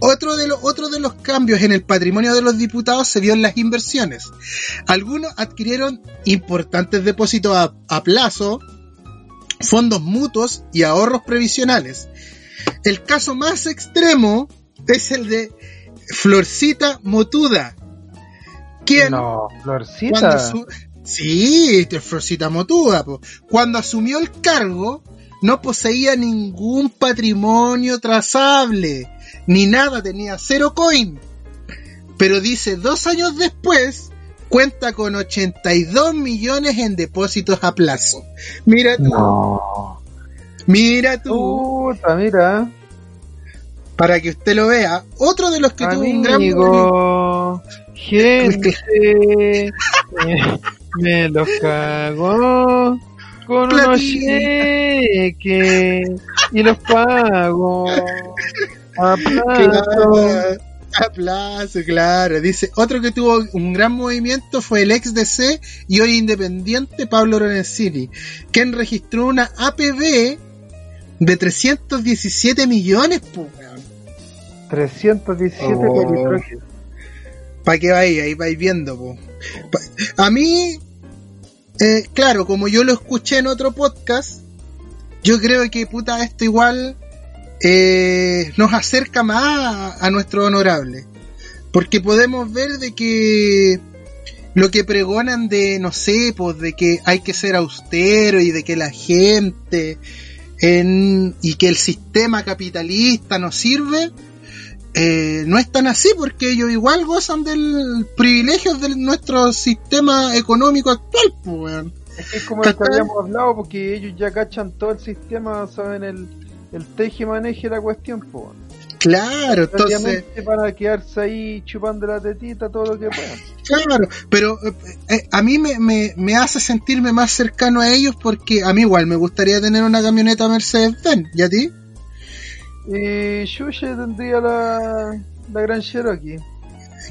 S2: otro de los, otro de los cambios en el patrimonio de los diputados se vio en las inversiones. Algunos adquirieron importantes depósitos a, a plazo, fondos mutuos y ahorros previsionales. El caso más extremo es el de Florcita Motuda, quien
S1: No, Florcita.
S2: sí, de Florcita Motuda, po. cuando asumió el cargo no poseía ningún patrimonio trazable, ni nada, tenía cero coin. Pero dice dos años después cuenta con 82 millones en depósitos a plazo. Mira tú.
S1: No.
S2: Mira tú.
S1: Puta, mira.
S2: Para que usted lo vea. Otro de los que tuvo un gran
S1: Amigo, gente, me, los cagó con unos
S2: Platita.
S1: cheques y los pago a plazo.
S2: Claro, a plazo, claro. Dice, otro que tuvo un gran movimiento fue el ex DC y hoy independiente Pablo Lorenzini, quien registró una APB de 317 millones.
S1: 317
S2: Oh.
S1: por hidrógeno.
S2: Para que vaya, ahí vais viendo, po. A mí, eh, claro, como yo lo escuché en otro podcast, yo creo que puta esto igual eh, nos acerca más a, a nuestro honorable. Porque podemos ver de que lo que pregonan de, no sé, pues de que hay que ser austero y de que la gente en- y que el sistema capitalista nos sirve, eh, no es tan así porque ellos igual gozan del privilegio de nuestro sistema económico actual, pues, weón.
S1: Es que es como lo que habíamos hablado, porque ellos ya cachan todo el sistema, saben el, el teje y maneje la cuestión, pues.
S2: Claro, entonces,
S1: para quedarse ahí chupando la tetita todo lo que puedan.
S2: claro, pero eh, eh, a mí me, me, me hace sentirme más cercano a ellos porque a mí igual me gustaría tener una camioneta Mercedes-Benz, ¿y a ti?
S1: Y Yuya tendría la, la Gran Cherokee.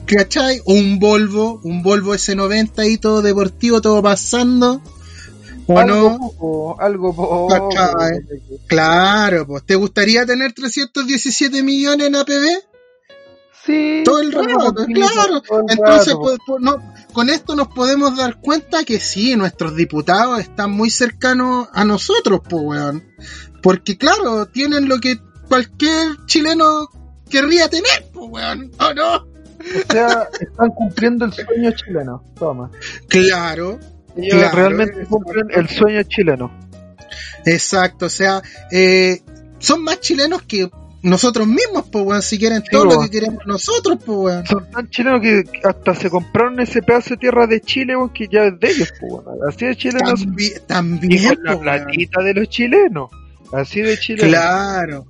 S2: ¿Cachai? Un Volvo, un Volvo S90 ahí todo deportivo, todo pasando. ¿O
S1: algo
S2: no?
S1: poco, algo poco.
S2: Cachai. Claro, pues. ¿Te gustaría tener 317 millones en APB?
S1: Sí.
S2: Todo el rato, claro.
S1: el
S2: Entonces,
S1: rato,
S2: pues, pues, no, con esto nos podemos dar cuenta que sí, nuestros diputados están muy cercanos a nosotros, pues, weón. Porque, claro, tienen lo que cualquier chileno querría tener, pues, weón. ¿O no?
S1: O sea, están cumpliendo el sueño chileno. Toma.
S2: Claro,
S1: Ellos
S2: Claro,
S1: realmente cumplen el sueño chileno.
S2: exacto. O sea, eh, son más chilenos que nosotros mismos, pues, weón. Si quieren
S1: Sí,
S2: todo lo que queremos nosotros, pues, weón.
S1: Son tan chilenos que hasta se compraron ese pedazo de tierra de Chile, weón, que ya es de ellos, pues, weón. Así de chilenos.
S2: También,
S1: Y
S2: también
S1: con la
S2: weón.
S1: platita de los chilenos. Así de chilenos.
S2: Claro.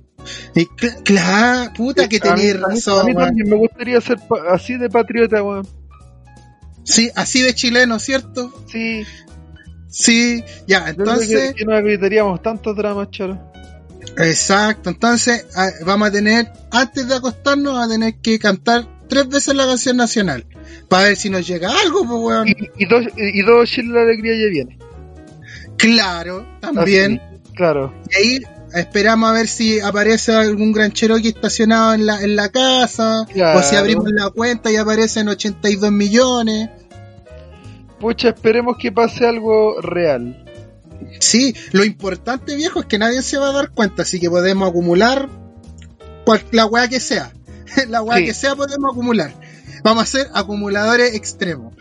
S2: Y cl- claro, puta que tenéis razón,
S1: A mí también me gustaría ser así de patriota, weón.
S2: Sí, así de chileno, ¿cierto?
S1: Sí,
S2: Sí, ya, entonces,
S1: que, que no evitaríamos tantos dramas, choro.
S2: exacto, entonces vamos a tener, antes de acostarnos, vamos a tener que cantar tres veces la canción nacional, para ver si nos llega algo, pues, weón.
S1: Y, y dos, y dos Chile la alegría ya viene.
S2: Claro, también.
S1: Así, claro.
S2: Y ahí esperamos a ver si aparece algún gran Cherokee estacionado en la, en la casa,
S1: Claro.
S2: o si abrimos la cuenta y aparecen 82 millones.
S1: Pucha, esperemos que pase algo real.
S2: Sí, lo importante, viejo, es que nadie se va a dar cuenta, así que podemos acumular cual- la weá que sea. La weá
S1: Sí.
S2: que sea podemos acumular. Vamos a ser acumuladores extremos.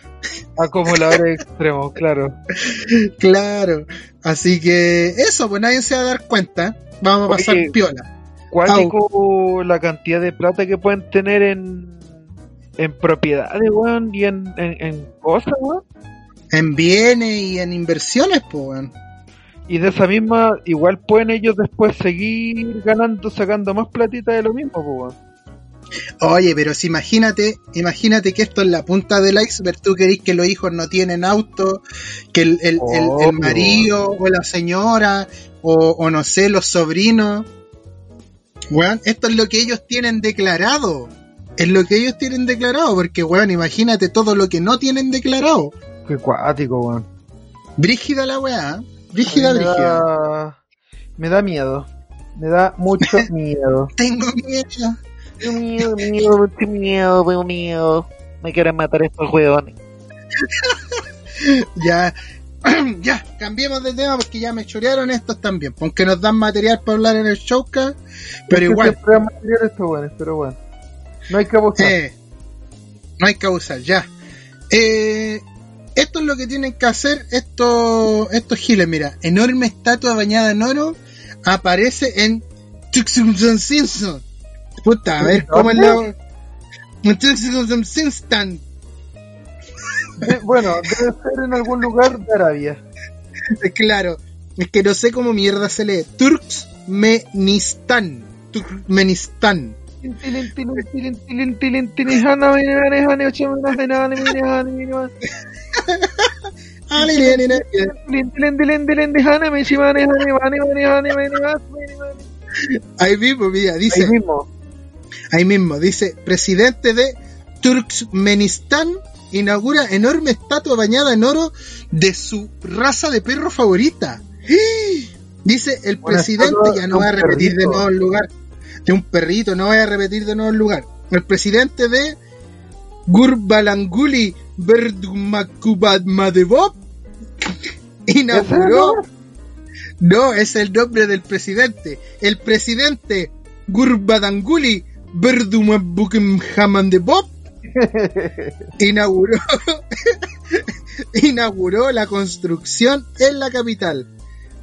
S1: Acumuladores extremos, claro.
S2: Claro. Así que eso, pues nadie se va a dar cuenta. Vamos a pasar piola.
S1: Cuático la cantidad de plata que pueden tener en, en propiedades, weón, y en, en, en cosas, weón.
S2: En bienes y en inversiones, pues, weón.
S1: Y de esa misma, igual pueden ellos después seguir ganando, sacando más platita de lo mismo, pues, weón.
S2: Oye, pero si imagínate, imagínate que esto es la punta del iceberg, tú querís que los hijos no tienen auto, que el, el, el- el
S1: Obvio.
S2: marido o la señora o, o no sé, los sobrinos. Weón, esto es lo que ellos tienen declarado. Es lo que ellos tienen declarado, porque weón, imagínate todo lo que no tienen declarado.
S1: Qué cuático, weón.
S2: Brígida la weá, ¿eh? brígida,
S1: me
S2: brígida.
S1: da, me da miedo. Me da mucho miedo.
S2: Tengo miedo.
S1: Mucho miedo, tengo miedo. Me quieren matar estos huevones.
S2: Ya, ya, cambiemos de tema porque ya me chorearon estos también. Aunque nos dan material para hablar en el showcast, pero
S1: Es
S2: igual,
S1: estos weones, pero bueno. No hay que abusar.
S2: eh, no hay que abusar, ya. Eh, esto es lo que tienen que hacer estos, estos giles. Mira, enorme estatua bañada en oro aparece en Tuxumson Simpson. Puta, a ver cómo es la.
S1: De- bueno, debe ser en algún lugar de Arabia.
S2: Claro, es que no sé cómo mierda se lee. Turkmenistán. Turkmenistán. Ah. Ahí mismo, mira, dice.
S1: Ahí mismo.
S2: Ahí mismo, dice, presidente de Turkmenistán inaugura enorme estatua bañada en oro de su raza de perro favorita. Dice, el presidente, ya no va a repetir de nuevo el lugar, de un perrito, no voy a repetir de nuevo el lugar. El presidente de Gurbalanguli Berdumakubadmadevop inauguró no, es el nombre del presidente. El presidente Gurbadanguli Berdumabukemhamandebop inauguró inauguró la construcción en la capital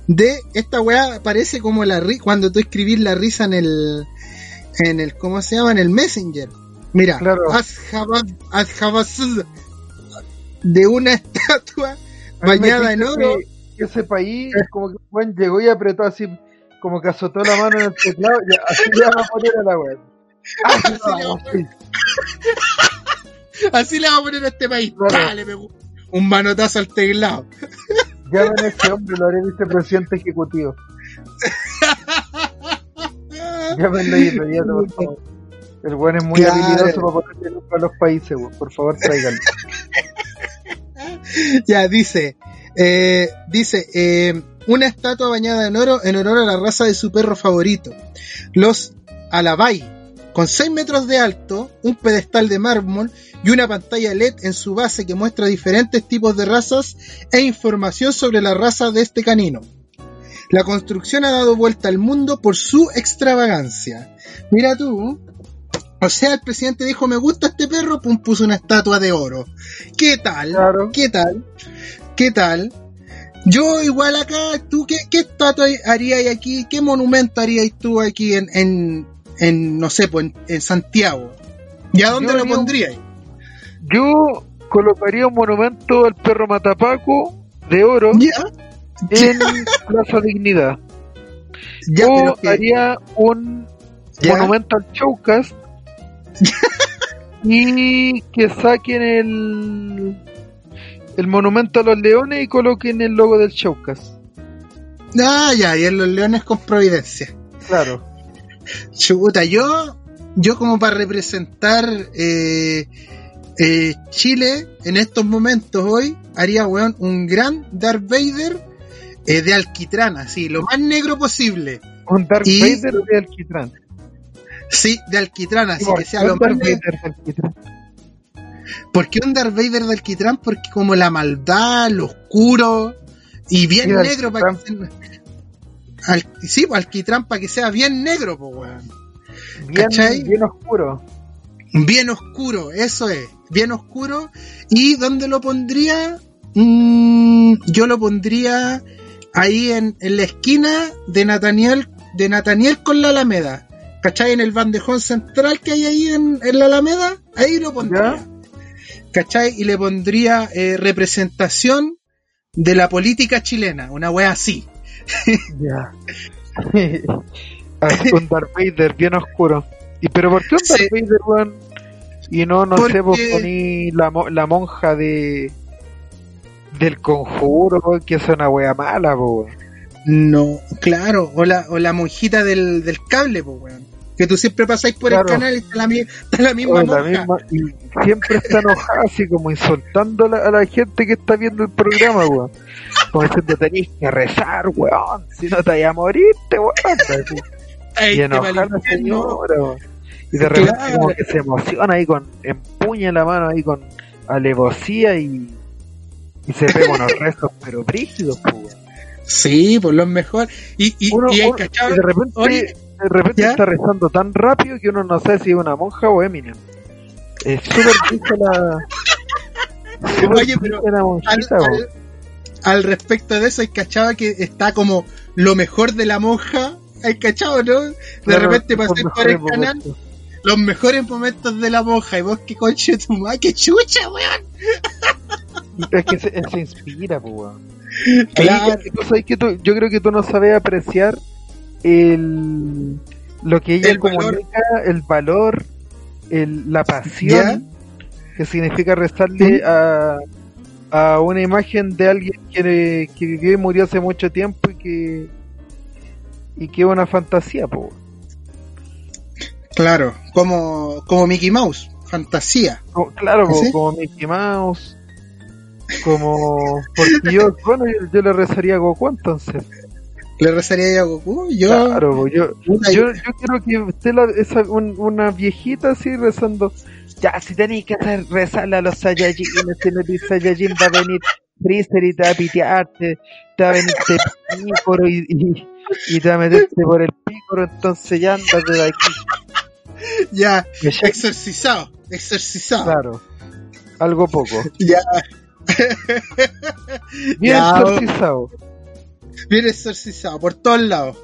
S2: de esta weá parece como la ri- cuando tú escribís la risa en el en el ¿cómo se llama? en el messenger mira
S1: Claro.
S2: De una estatua bañada en oro
S1: que- ese país, como que Juan llegó y apretó así, como que azotó la mano en el teclado, y así le vamos a poner a la web.
S2: Así le Así le vamos a poner a este país.
S1: Claro.
S2: ¡Pah! Le pegó un manotazo al teclado.
S1: Llamen a ese hombre, lo haré vicepresidente ejecutivo. Llámenlo y inmediato, por favor. El buen es muy
S2: Claro.
S1: habilidoso para ponerle luz a los países, por favor, tráiganlo.
S2: ya, dice. eh, dice, eh, una estatua bañada en oro en honor a la raza de su perro favorito. Los Alabai, con 6 metros de alto, un pedestal de mármol y una pantalla LED en su base que muestra diferentes tipos de razas e información sobre la raza de este canino. La construcción ha dado vuelta al mundo por su extravagancia. Mira tú. O sea, el presidente dijo, me gusta este perro, pum, puso una estatua de oro. ¿Qué tal?
S1: Claro.
S2: ¿Qué tal? ¿Qué tal? Yo igual acá, ¿tú qué, qué estatua harías aquí? ¿Qué monumento harías tú aquí en, en, en, no sé, pues en, en Santiago? ¿Y a dónde
S1: Yo
S2: lo pondrías?
S1: Yo colocaría un monumento al perro Matapaco de oro
S2: Ya,
S1: en Plaza Dignidad.
S2: ya,
S1: o
S2: que-
S1: haría un
S2: ya.
S1: monumento al Showcast y que saquen el el monumento a los leones y coloquen el logo del Showcast.
S2: Ah, ya, y en los leones con providencia.
S1: Claro.
S2: Chuta, yo, yo como para representar eh, eh, Chile en estos momentos hoy, haría, weón, un gran Darth Vader eh, de alquitrán, así, lo más negro posible.
S1: Un Darth
S2: Y-
S1: Vader de Alquitrán.
S2: Sí, de alquitrán, así
S1: ¿Por
S2: que sea lo más negro.
S1: Vader de Alquitrán?
S2: ¿Por qué un Darth Vader de alquitrán? Porque como la maldad, lo oscuro y bien negro para que al- sí, pues, alquitrán para que sea bien negro, pues weón.
S1: Bien, oscuro.
S2: Bien oscuro, eso es, bien oscuro. ¿Y dónde lo pondría? Mm, yo lo pondría ahí en, en la esquina de Nathaniel, de Nathaniel con la Alameda. ¿Cachai? En el bandejón central que hay ahí en, en la Alameda, ahí lo pondría.
S1: ¿Ya?
S2: ¿Cachai? Y le pondría eh, representación de la política chilena, una wea así.
S1: Ya. Un Darth Vader bien oscuro. ¿Y pero por qué un Darth
S2: Sí.
S1: Vader, weón? Y no, no sé, vos poní la, la monja de del conjuro, weón, que es una wea mala, weón.
S2: No, claro, o la, o la monjita del, del cable, weón. Que tú siempre pasáis por
S1: Claro.
S2: el canal y está la, está la misma
S1: O la
S2: monja.
S1: misma- y siempre está enojada, así como insultando a la, a la gente que está viendo el programa, weón. Como diciendo, tenéis que rezar, weón. Si no te vayas a morirte, weón.
S2: Ay,
S1: Y enojada
S2: vale
S1: la señora, weón. Y de repente
S2: Claro.
S1: como que se emociona ahí con, empuña la mano ahí con alevosía y, y se pega unos rezos pero brígidos, weón.
S2: Sí, por lo mejor. Y, y,
S1: Uno-
S2: y
S1: uno- y de repente,
S2: Oye,
S1: de repente
S2: ¿ya?
S1: está rezando tan rápido que uno no sabe si es una monja o Eminem. Es súper la.
S2: Oye, pero
S1: la
S2: al,
S1: monjita, weón.
S2: al- al respecto de eso, hay cachado que está como lo mejor de la monja. Hay cachado, ¿no? De
S1: Claro,
S2: repente pasé por el canal,
S1: momentos.
S2: los mejores momentos de la monja. Y vos, qué conche tu madre, qué chucha, weón.
S1: Es que se, se inspira, weón.
S2: Claro.
S1: Que tú- yo creo que tú no sabes apreciar el lo que ella
S2: El valor.
S1: comunica, el valor, el, la pasión que significa rezarle
S2: ¿Mm?
S1: a, a una imagen de alguien que, que vivió y murió hace mucho tiempo y que y que es una fantasía, po.
S2: Claro, como, como Mickey Mouse, fantasía.
S1: Como- claro, po,
S2: ¿Sí?
S1: como Mickey Mouse, como porque yo, bueno, yo, yo le rezaría a Goku entonces.
S2: ¿Le rezaría a Goku? Yo,
S1: Claro, po, yo, Yo, yo quiero que esté la, esa, un- una viejita así rezando. Ya, si tenéis que hacer, rezarle a los Saiyajines, si no eres Saiyajin va a venir Freezer y te va a pitearte, te va a venir este pícoro y, y, y te va a meterte por el pícoro, entonces ya andate de aquí.
S2: ya, exorcizado, exorcizado.
S1: Claro, algo poco.
S2: Ya,
S1: Bien
S2: Ya,
S1: exorcizado.
S2: bien exorcizado, por todos lados.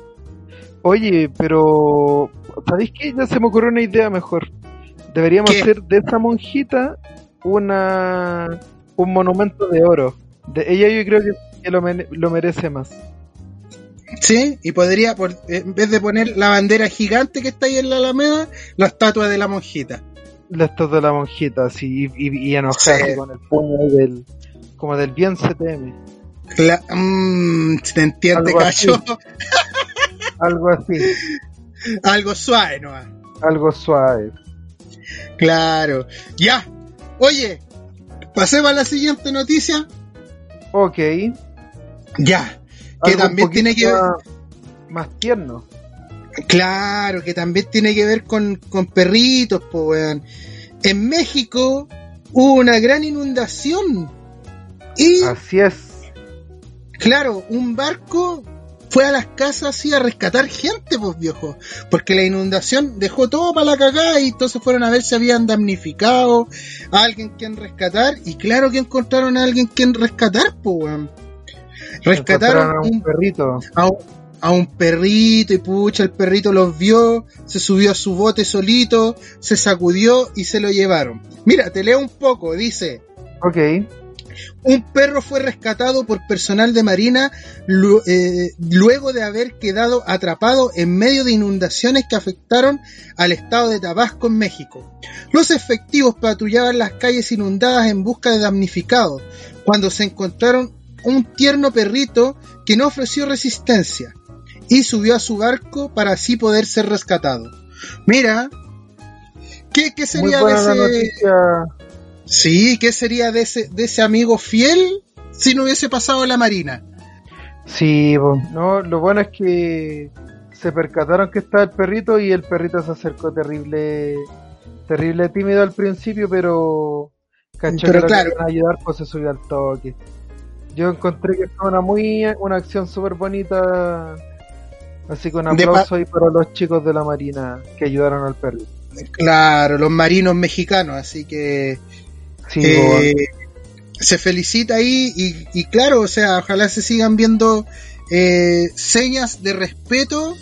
S1: Oye, pero ¿sabéis qué? Ya se me ocurrió una idea mejor. Deberíamos
S2: ¿Qué?
S1: hacer de esa monjita una un monumento de oro. De ella yo creo que, lo, lo merece más.
S2: Sí, y podría, por, en vez de poner la bandera gigante que está ahí en la Alameda, la estatua de la monjita.
S1: La estatua de la monjita, así, y, y,
S2: Sí.
S1: así con el puño del, como del bien CTM.
S2: La, mm, te entiende,
S1: Algo así.
S2: cacho.
S1: Algo así,
S2: Algo suave, ¿no?
S1: algo suave.
S2: Claro. Ya. Oye, pasemos a la siguiente noticia.
S1: Ok.
S2: Ya. Que
S1: algo
S2: también tiene que ver.
S1: más, más tierno.
S2: Claro, que también tiene que ver con, con perritos, po, weón. En México hubo una gran inundación. Y,
S1: Así es.
S2: claro, un barco fue a las casas así a rescatar gente, pues viejo. Porque la inundación dejó todo para la cagada y entonces fueron a ver si habían damnificado a alguien quien rescatar. Y claro que encontraron a alguien quien rescatar, pues, weón. Rescataron
S1: a un
S2: un
S1: perrito.
S2: a un, a un perrito y pucha, el perrito los vio, se subió a su bote solito, se sacudió y se lo llevaron. Mira, te leo un poco, dice,
S1: Ok.
S2: Un perro fue rescatado por personal de Marina eh, luego de haber quedado atrapado en medio de inundaciones que afectaron al estado de Tabasco en México. Los efectivos patrullaban las calles inundadas en busca de damnificados, cuando se encontraron un tierno perrito que no ofreció resistencia y subió a su barco para así poder ser rescatado. Mira, ¿qué, qué sería de ese...
S1: noticia.
S2: Sí, ¿qué sería de ese, de ese amigo fiel si no hubiese pasado la Marina?
S1: Sí, no, lo bueno es que se percataron que estaba el perrito y el perrito se acercó terrible, terrible tímido al principio, pero cachó
S2: Pero
S1: que lo
S2: claro.
S1: querían ayudar, pues se subió al toque. Yo encontré que fue una muy, una acción súper bonita, así que un aplauso ahí para los chicos de la marina que ayudaron al perrito.
S2: Claro, los marinos mexicanos, así que
S1: Sí,
S2: eh, se felicita ahí y, y claro, o sea, ojalá se sigan viendo eh, señas de respeto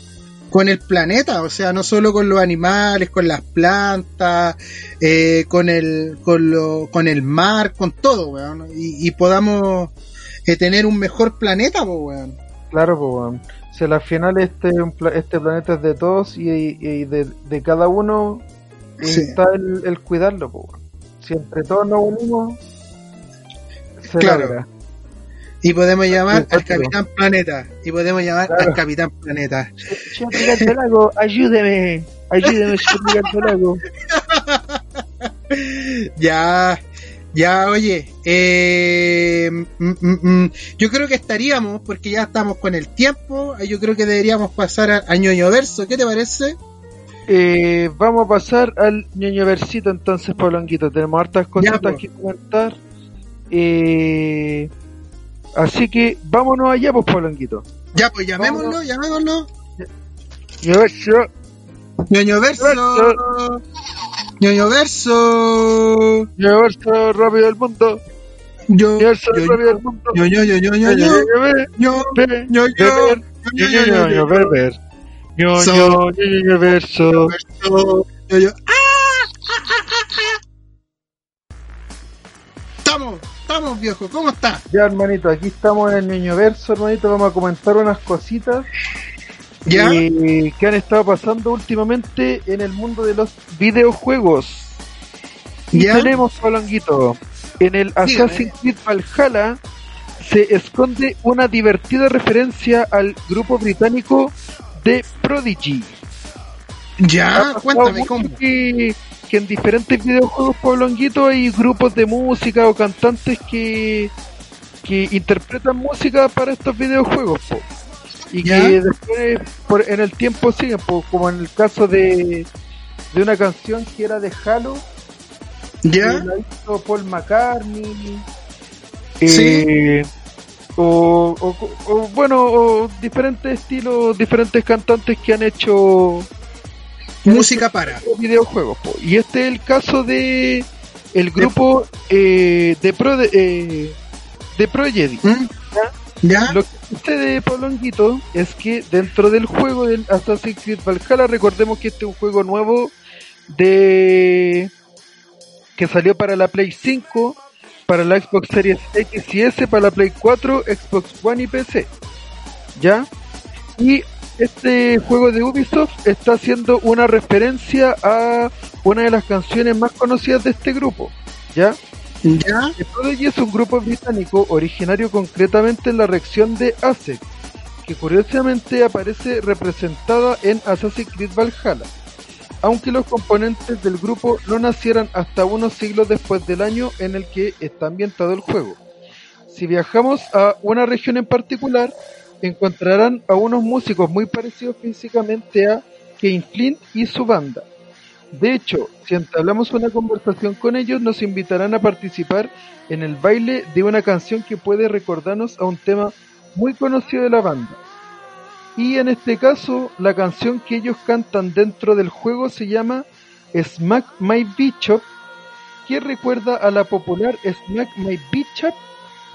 S2: con el planeta, o sea, no solo con los animales, con las plantas, eh, con el con, lo, con el mar, con todo, weón, y, y podamos tener un mejor planeta, weón.
S1: Claro, pues, weón. Si al final este, este planeta es de todos y, y de, de cada uno
S2: Sí.
S1: está el, el cuidarlo, weón. Si entre todos nos unimos, se
S2: Claro. Y podemos llamar al. Capitán Planeta. Y podemos llamar
S1: Claro.
S2: al Capitán Planeta.
S1: Señor Gigante Lago, ayúdeme, ayúdeme, señor Gigante Lago.
S2: Ya, ya, oye. eh, mm, mm, mm, yo creo que estaríamos, porque ya estamos con el tiempo. Yo creo que deberíamos pasar a, a ñoño verso. ¿Qué te parece?
S1: Eh, vamos a pasar al ñoño versito entonces, Pablonguito. Tenemos hartas cositas que comentar. Eh, así que vámonos allá, pues, Pablonguito.
S2: Ya, pues llamémoslo,
S1: Vámonos.
S2: llamémoslo.
S1: Ñoño verso.
S2: ñoño verso.
S1: Verso.
S2: ñoño verso.
S1: Ñoño verso rápido del mundo.
S2: Yo, yo,
S1: rápido del mundo.
S2: yo, yo, yo, yo, yo, yo, yo, yo, yo, yo, yo, yo, yo, yo. ¡Ah! ¡Ah, ah, ah, ah! Estamos estamos, viejo? ¿Cómo está?
S1: Ya, hermanito, aquí estamos en el Niño Verso, hermanito. Vamos a comentar unas cositas
S2: ¿Ya?
S1: eh, que han estado pasando últimamente en el mundo de los videojuegos. Y
S2: ¿Ya?
S1: tenemos, Palanguito, en el Assassin's Creed Valhalla se esconde una divertida referencia al grupo británico de Prodigy.
S2: ¿Ya? Cuéntame, ¿cómo?
S1: Que, que en diferentes videojuegos, Pablo Anguito, hay grupos de música o cantantes que, que interpretan música para estos videojuegos, po. Y
S2: ¿Ya?
S1: que después, por- en el tiempo siguen, po, como en el caso de, de una canción que era de Halo, que
S2: ¿Ya?
S1: la hizo Paul McCartney.
S2: Sí.
S1: eh, o, o- o, bueno, o diferentes estilos, diferentes cantantes que han hecho
S2: Música para.
S1: videojuegos. po. Y este es el caso de el grupo eh, de Pro de, eh, de Prodigy.
S2: ¿Mm? ¿Ya?
S1: Lo que sucede, Polonguito, es que dentro del juego del Assassin's Creed Valhalla, recordemos que este es un juego nuevo de que salió para la Play 5, para la Xbox Series X y S, para la Play 4, Xbox One y PC. ¿Ya? Y este juego de Ubisoft está haciendo una referencia a una de las canciones más conocidas de este grupo. ¿Ya?
S2: ¿Ya?
S1: Prodigy es un grupo británico originario concretamente en la región de Essex, que curiosamente aparece representada en Assassin's Creed Valhalla, aunque los componentes del grupo no nacieran hasta unos siglos después del año en el que está ambientado el juego. Si viajamos a una región en particular, encontrarán a unos músicos muy parecidos físicamente a Kane Flint y su banda. De hecho, si entablamos una conversación con ellos, nos invitarán a participar en el baile de una canción que puede recordarnos a un tema muy conocido de la banda. Y en este caso, la canción que ellos cantan dentro del juego se llama Smack My Bishop, que recuerda a la popular Smack My Bishop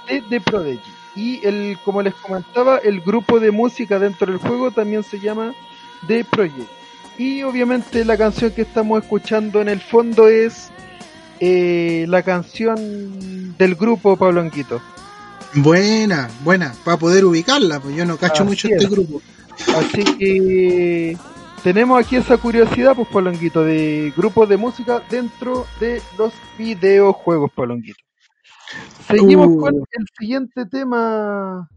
S1: de The Prodigy. Y el, como les comentaba, el grupo de música dentro del juego también se llama The Project. Y obviamente la canción que estamos escuchando en el fondo es eh, la canción del grupo Pablo Anquito.
S2: Buena, buena. Para poder ubicarla, pues yo no cacho
S1: Así
S2: mucho
S1: es.
S2: este grupo.
S1: Así que tenemos aquí esa curiosidad, pues Pablo Anguito, de grupos de música dentro de los videojuegos, Pablo Anguito. Seguimos
S2: Uh.
S1: con el siguiente tema,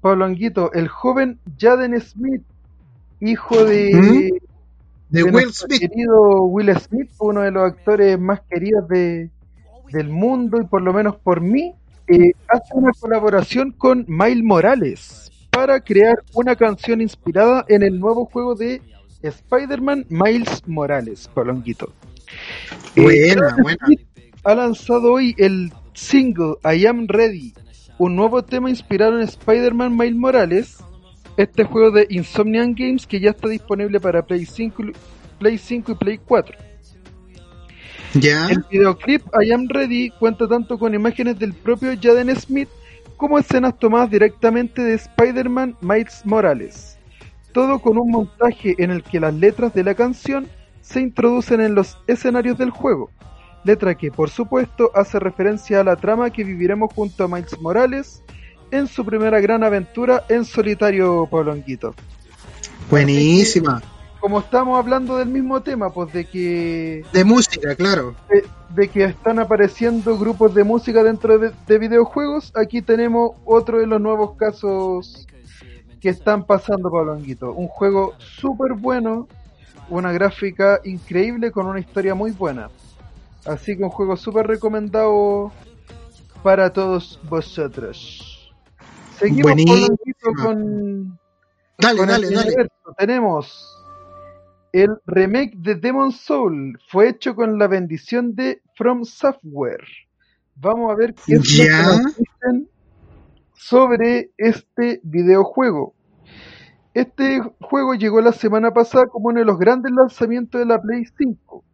S1: Pablo Anguito. El joven Jaden Smith, hijo de,
S2: ¿Mm? De Will
S1: nuestro
S2: Smith.
S1: querido Will Smith, uno de los actores más queridos de, del mundo y por lo menos por mí, eh, hace una colaboración con Miles Morales para crear una canción inspirada en el nuevo juego de Spider-Man Miles Morales, Polonguito. Eh,
S2: Buena, buena.
S1: Ha lanzado hoy el single I Am Ready, un nuevo tema inspirado en Spider-Man Miles Morales, este juego de Insomniac Games que ya está disponible para Play 5, y- Play 5 y Play 4.
S2: ¿Ya?
S1: El videoclip I Am Ready cuenta tanto con imágenes del propio Jaden Smith como escenas tomadas directamente de Spider-Man Miles Morales. Todo con un montaje en el que las letras de la canción se introducen en los escenarios del juego. Letra que, por supuesto, hace referencia a la trama que viviremos junto a Miles Morales en su primera gran aventura en solitario, Pablo Anguito.
S2: Buenísima.
S1: Como estamos hablando del mismo tema, pues de que
S2: De música, claro.
S1: de, de que están apareciendo grupos de música dentro de, de videojuegos, aquí tenemos otro de los nuevos casos que están pasando, Pablo Anguito. Un juego súper bueno, una gráfica increíble con una historia muy buena. Así que un juego súper recomendado para todos vosotros. Seguimos,
S2: Buenísimo.
S1: Con,
S2: Dale,
S1: con
S2: dale, dale.
S1: Tenemos el remake de Demon Soul. Fue hecho con la bendición de From Software. Vamos a ver qué nos dicen sobre este videojuego. Este juego llegó la semana pasada como uno de los grandes lanzamientos de la Play 5.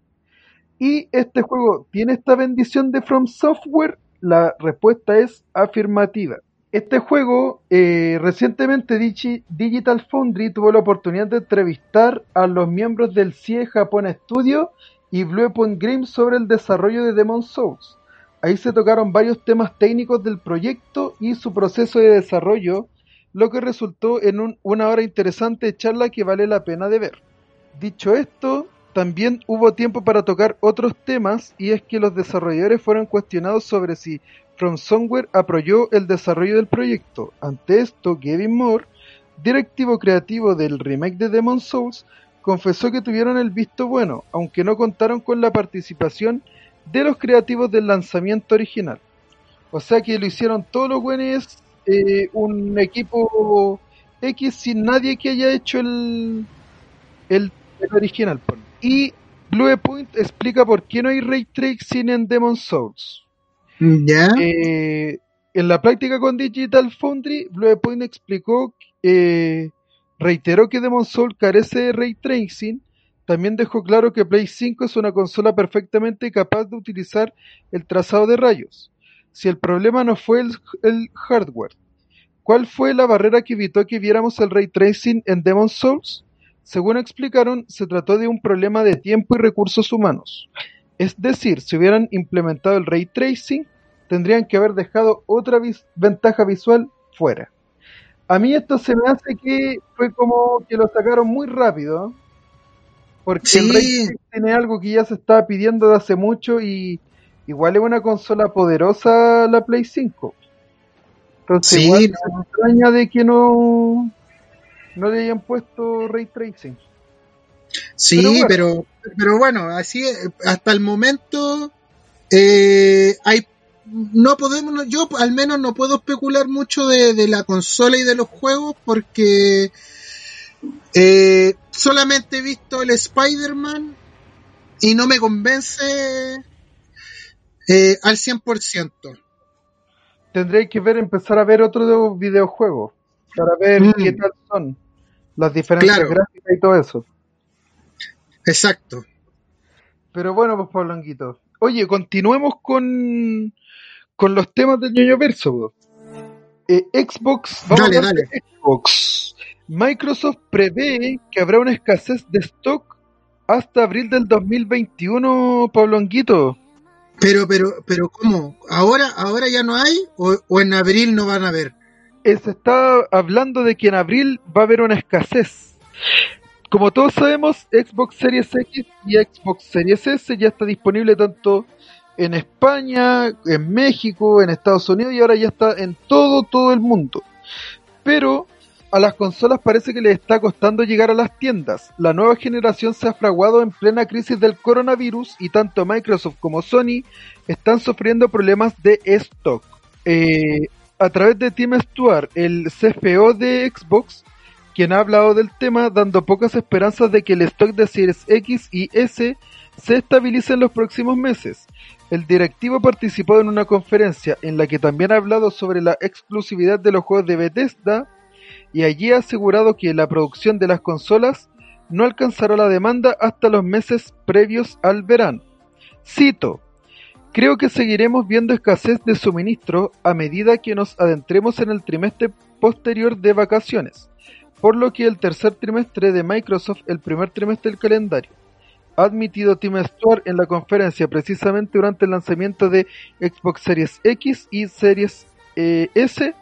S1: ¿Y este juego tiene esta bendición de From Software? La respuesta es afirmativa. Este juego, eh, recientemente Digi- Digital Foundry tuvo la oportunidad de entrevistar a los miembros del CIE Japón Studio y Bluepoint Games sobre el desarrollo de Demon Souls. Ahí se tocaron varios temas técnicos del proyecto y su proceso de desarrollo, lo que resultó en un- una hora interesante charla que vale la pena de ver. Dicho esto, también hubo tiempo para tocar otros temas y es que los desarrolladores fueron cuestionados sobre si From Somewhere apoyó el desarrollo del proyecto. Ante esto, Kevin Moore, directivo creativo del remake de Demon Souls, confesó que tuvieron el visto bueno, aunque no contaron con la participación de los creativos del lanzamiento original. O sea que lo hicieron todos los buenos, eh, un equipo X sin nadie que haya hecho el, el, original. Y Bluepoint explica por qué no hay ray tracing en Demon Souls. Eh, en la práctica con Digital Foundry, Bluepoint explicó, eh, reiteró que Demon Soul carece de ray tracing. También dejó claro que Play 5 es una consola perfectamente capaz de utilizar el trazado de rayos. Si el problema no fue el, el hardware, ¿cuál fue la barrera que evitó que viéramos el ray tracing en Demon Souls? Según explicaron, se trató de un problema de tiempo y recursos humanos. Es decir, si hubieran implementado el ray tracing, tendrían que haber dejado otra vis- ventaja visual fuera. A mí esto se me hace que fue como que lo sacaron muy rápido, porque el
S2: Sí.
S1: ray tracing es algo que ya se estaba pidiendo de hace mucho y igual es una consola poderosa la Play 5. Entonces
S2: Sí,
S1: igual
S2: no.
S1: me extraña de que no, no le hayan puesto ray tracing.
S2: Sí,
S1: Pero
S2: pero, pero bueno, así eh, hasta el momento eh, hay no podemos, yo al menos no puedo especular mucho de, de la consola y de los juegos porque eh, solamente he visto el Spider-Man y no me convence eh, al 100%.
S1: Tendré que ver, empezar a ver otros videojuegos para ver
S2: Mm.
S1: qué tal son las diferencias
S2: Claro.
S1: gráficas y todo eso.
S2: Exacto.
S1: Pero bueno, pues Pablonguito. Oye, continuemos con, con los temas del ñoño verso. Eh, Xbox, vamos
S2: Dale,
S1: a
S2: dale.
S1: Xbox. Microsoft prevé que habrá una escasez de stock hasta abril del 2021, Pablonguito.
S2: Pero, pero, pero, ¿cómo? ¿Ahora, ahora ya no hay? ¿O, o en abril no van a ver?
S1: Eh, se está hablando de que en abril va a haber una escasez. Como todos sabemos, Xbox Series X y Xbox Series S ya está disponible tanto en España, en México, en Estados Unidos y ahora ya está en todo, todo el mundo. Pero a las consolas parece que les está costando llegar a las tiendas. La nueva generación se ha fraguado en plena crisis del coronavirus y tanto Microsoft como Sony están sufriendo problemas de stock. Eh, a través de Tim Stuart, el CFO de Xbox, quien ha hablado del tema, dando pocas esperanzas de que el stock de Series X y S se estabilice en los próximos meses. El directivo participó en una conferencia en la que también ha hablado sobre la exclusividad de los juegos de Bethesda y allí ha asegurado que la producción de las consolas no alcanzará la demanda hasta los meses previos al verano. Cito, Creo que seguiremos viendo escasez de suministro a medida que nos adentremos en el trimestre posterior de vacaciones, por lo que el tercer trimestre de Microsoft, el primer trimestre del calendario, ha admitido Tim Stuart en la conferencia precisamente durante el lanzamiento de Xbox Series X y Series eh, S,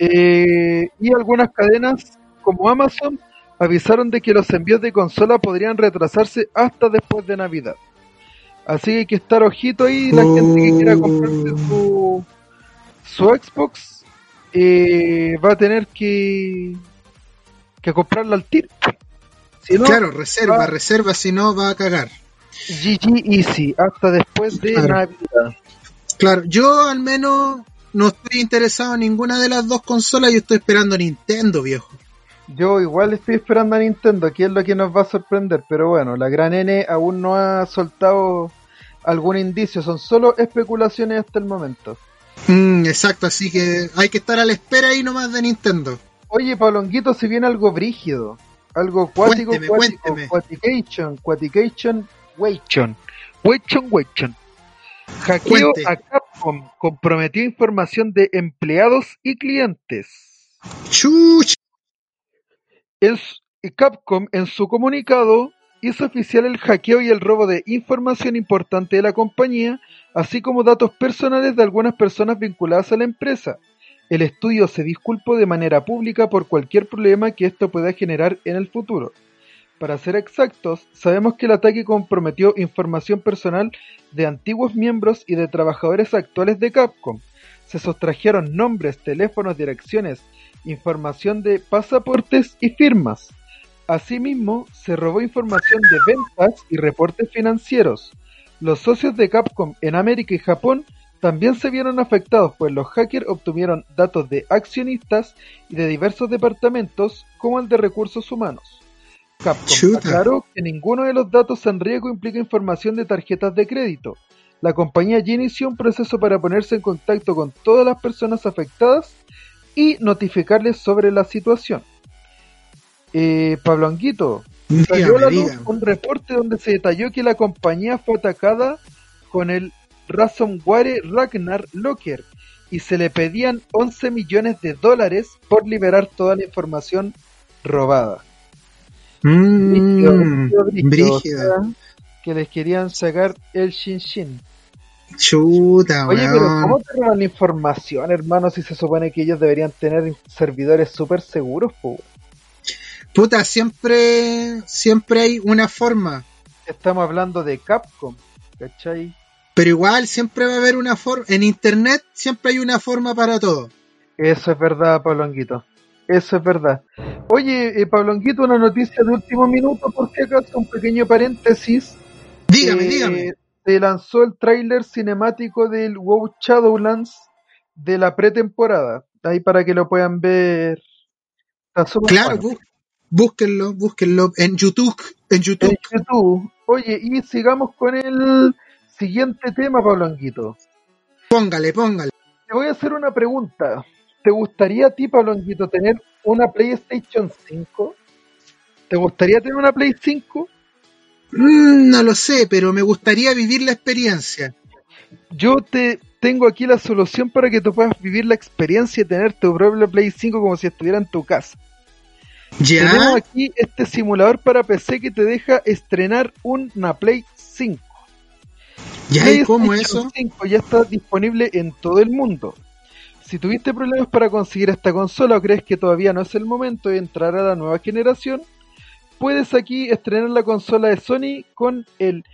S1: eh, y algunas cadenas como Amazon avisaron de que los envíos de consola podrían retrasarse hasta después de Navidad. Así que hay que estar ojito ahí, la gente que quiera comprarse su, su Xbox eh, va a tener que, que comprarla al tiro. Si no,
S2: claro, reserva, reserva, si no va a cagar.
S1: GG Easy, hasta después de
S2: Claro.
S1: Navidad.
S2: Claro, yo al menos no estoy interesado en ninguna de las dos consolas, yo estoy esperando a Nintendo, viejo.
S1: Yo igual estoy esperando a Nintendo, que es lo que nos va a sorprender, pero bueno, la gran N aún no ha soltado algún indicio, son solo especulaciones hasta el momento.
S2: Mm, exacto, así que hay que estar a la espera ahí nomás de Nintendo.
S1: Oye, Pablonguito, si viene algo brígido, algo cuático,
S2: Cuénteme,
S1: cuático,
S2: cuénteme.
S1: cuatication, cuatication, wechon, wechon. Hackeo
S2: Cuente.
S1: a Capcom comprometió información de empleados y clientes.
S2: Chuch.
S1: En su- Capcom en su comunicado hizo oficial el hackeo y el robo de información importante de la compañía, así como datos personales de algunas personas vinculadas a la empresa. El estudio se disculpó de manera pública por cualquier problema que esto pueda generar en el futuro. Para ser exactos, sabemos que el ataque comprometió información personal de antiguos miembros y de trabajadores actuales de Capcom. Se sustrajeron nombres, teléfonos, direcciones, información de pasaportes y firmas. Asimismo, se robó información de ventas y reportes financieros. Los socios de Capcom en América y Japón también se vieron afectados, pues los hackers obtuvieron datos de accionistas y de diversos departamentos, como el de recursos humanos. Capcom aclaró que ninguno de los datos en riesgo implica información de tarjetas de crédito. La compañía ya inició un proceso para ponerse en contacto con todas las personas afectadas y notificarles sobre la situación. Eh, Pablo Anguito, salió a la luz un reporte donde se detalló que la compañía fue atacada con el Ransomware Ragnar Locker y se le pedían 11 millones de dólares por liberar toda la información robada.
S2: Mm,
S1: que les querían sacar el Shin Shin.
S2: Chuta,
S1: Oye, pero ¿cómo te roban la información, hermano? Si se supone que ellos deberían tener servidores súper seguros,
S2: Puta, siempre, siempre hay una forma.
S1: Estamos hablando de Capcom, ¿cachai?
S2: Pero igual siempre va a haber una forma. En internet siempre hay una forma para todo.
S1: Eso es verdad, Pablo Anguito. Eso es verdad. Oye, eh, Pablo Anguito, una noticia de último minuto, por si acaso, un pequeño paréntesis.
S2: Dígame, eh, dígame
S1: se lanzó el tráiler cinemático del WoW Shadowlands de la pretemporada. Ahí para que lo puedan ver.
S2: Claro, búsquenlo, búsquenlo en YouTube, en YouTube.
S1: En YouTube. Oye, y sigamos con el siguiente tema, Pablo Anguito.
S2: Póngale, póngale.
S1: Te voy a hacer una pregunta. ¿Te gustaría a ti, Pablo Anguito, tener una PlayStation 5? ¿Te gustaría tener una Play 5?
S2: Mm, no lo sé, pero me gustaría vivir la experiencia.
S1: Yo te tengo aquí la solución para que tú puedas vivir la experiencia y tener tu propio Play 5 como si estuviera en tu casa.
S2: ¿Ya?
S1: Tenemos aquí este simulador para PC que te deja estrenar una Play 5.
S2: ¿Ya? ¿Y cómo eso?
S1: 5 ya está disponible en todo el mundo. Si tuviste problemas para conseguir esta consola o crees que todavía no es el momento de entrar a la nueva generación, puedes aquí estrenar la consola de Sony con el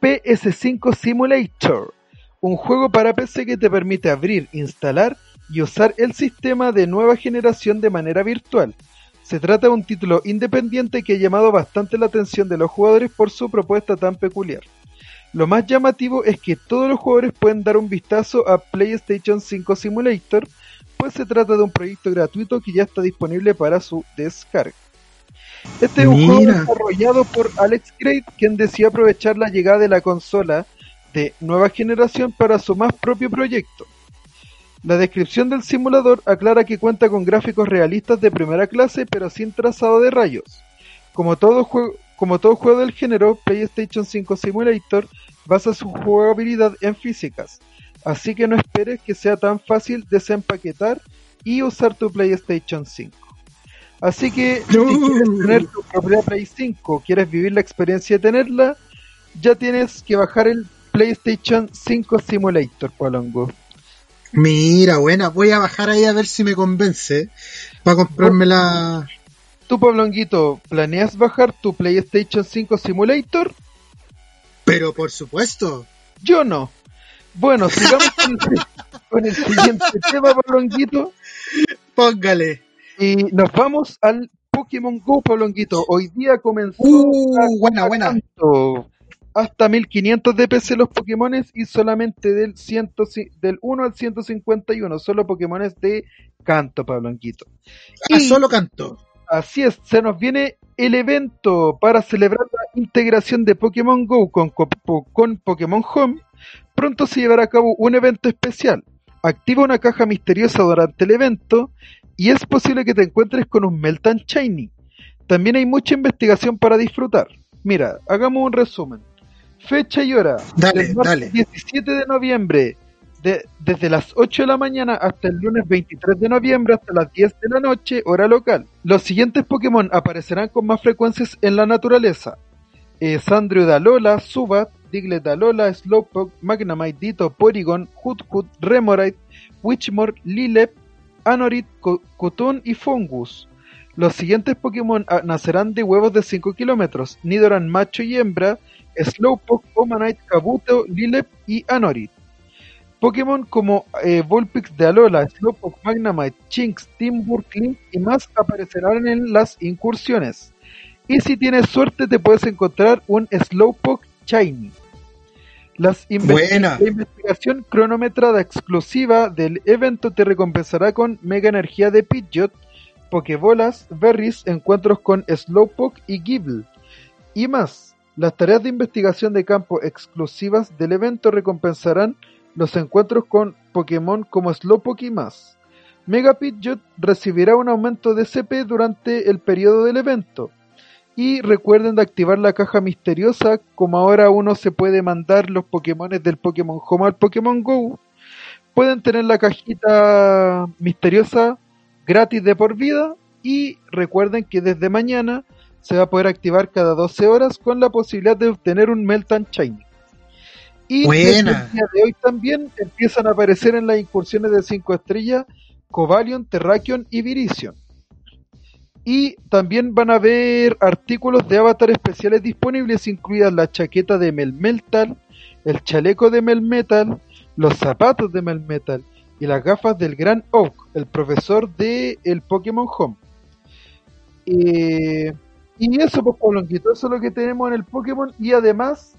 S1: PS5 Simulator, un juego para PC que te permite abrir, instalar y usar el sistema de nueva generación de manera virtual. Se trata de un título independiente que ha llamado bastante la atención de los jugadores por su propuesta tan peculiar. Lo más llamativo es que todos los jugadores pueden dar un vistazo a PlayStation 5 Simulator, pues se trata de un proyecto gratuito que ya está disponible para su descarga. Este es un juego desarrollado por Alex Great, quien decía aprovechar la llegada de la consola de nueva generación para su más propio proyecto. La descripción del simulador aclara que cuenta con gráficos realistas de primera clase pero sin trazado de rayos. Como todo, juego, como todo juego del género, PlayStation 5 Simulator basa su jugabilidad en físicas, así que no esperes que sea tan fácil desempaquetar y usar tu PlayStation 5. Así que si quieres tener tu propia Play 5, quieres vivir la experiencia de tenerla, ya tienes que bajar el PlayStation 5 Simulator, Palongo.
S2: Mira, buena, voy a bajar ahí a ver si me convence para comprarme la...
S1: ¿Tú, Pablonguito, planeas bajar tu PlayStation 5 Simulator?
S2: Pero por supuesto.
S1: Yo no. Bueno, sigamos con, el, siguiente tema, Pablonguito.
S2: Póngale.
S1: Y nos vamos al Pokémon Go, Pablonguito. Hoy día comenzó
S2: uh, buena, buena.
S1: hasta 1500 de PC los Pokémones y solamente del, del 1 al 151, solo Pokémones de canto, Pablonguito.
S2: Ah, solo canto.
S1: Así es, se nos viene el evento para celebrar la integración de Pokémon Go con, con Pokémon Home. Pronto se llevará a cabo un evento especial. Activa una caja misteriosa durante el evento y es posible que te encuentres con un Meltan Shiny. También hay mucha investigación para disfrutar. Mira, hagamos un resumen. Fecha y hora.
S2: Dale, dale.
S1: 17 de noviembre, de, desde las 8 de la mañana hasta el lunes 23 de noviembre hasta las 10 de la noche, hora local. Los siguientes Pokémon aparecerán con más frecuencias en la naturaleza. eh, Sandrio de Alola, Subat, Diglett de Alola, Slowpoke, Magnemite, Ditto, Porygon, Hoothoot, Remoraid, Witchmore, Lilep, Anorit, Cotton y Fungus. Los siguientes Pokémon ah, nacerán de huevos de 5 kilómetros: Nidoran macho y hembra, Slowpoke, Omanite, Kabuto, Lilep y Anorit. Pokémon como eh, Vulpix de Alola, Slowpoke, Magnemite, Chinx, Timburr, Clint y más aparecerán en las incursiones. Y si tienes suerte te puedes encontrar un Slowpoke Shiny. Las la investigación cronometrada exclusiva del evento te recompensará con Mega Energía de Pidgeot, Pokébolas, Berries, encuentros con Slowpoke y Gible. Y más, las tareas de investigación de campo exclusivas del evento recompensarán los encuentros con Pokémon como Slowpoke y más. Mega Pidgeot recibirá un aumento de CP durante el periodo del evento. Y recuerden de activar la caja misteriosa, como ahora uno se puede mandar los Pokémon del Pokémon Home al Pokémon Go. Pueden tener la cajita misteriosa gratis de por vida y recuerden que desde mañana se va a poder activar cada 12 horas con la posibilidad de obtener un Meltan Shiny. Y Buena. el día de hoy también empiezan a aparecer en las incursiones de 5 estrellas Covalion, Terrakion y Virizion. Y también van a haber artículos de avatar especiales disponibles, incluidas la chaqueta de Melmetal, el chaleco de Melmetal, los zapatos de Melmetal y las gafas del Gran Oak, el profesor de el Pokémon Home. Eh, y eso, pues, Polonquito, eso es lo que tenemos en el Pokémon. Y además,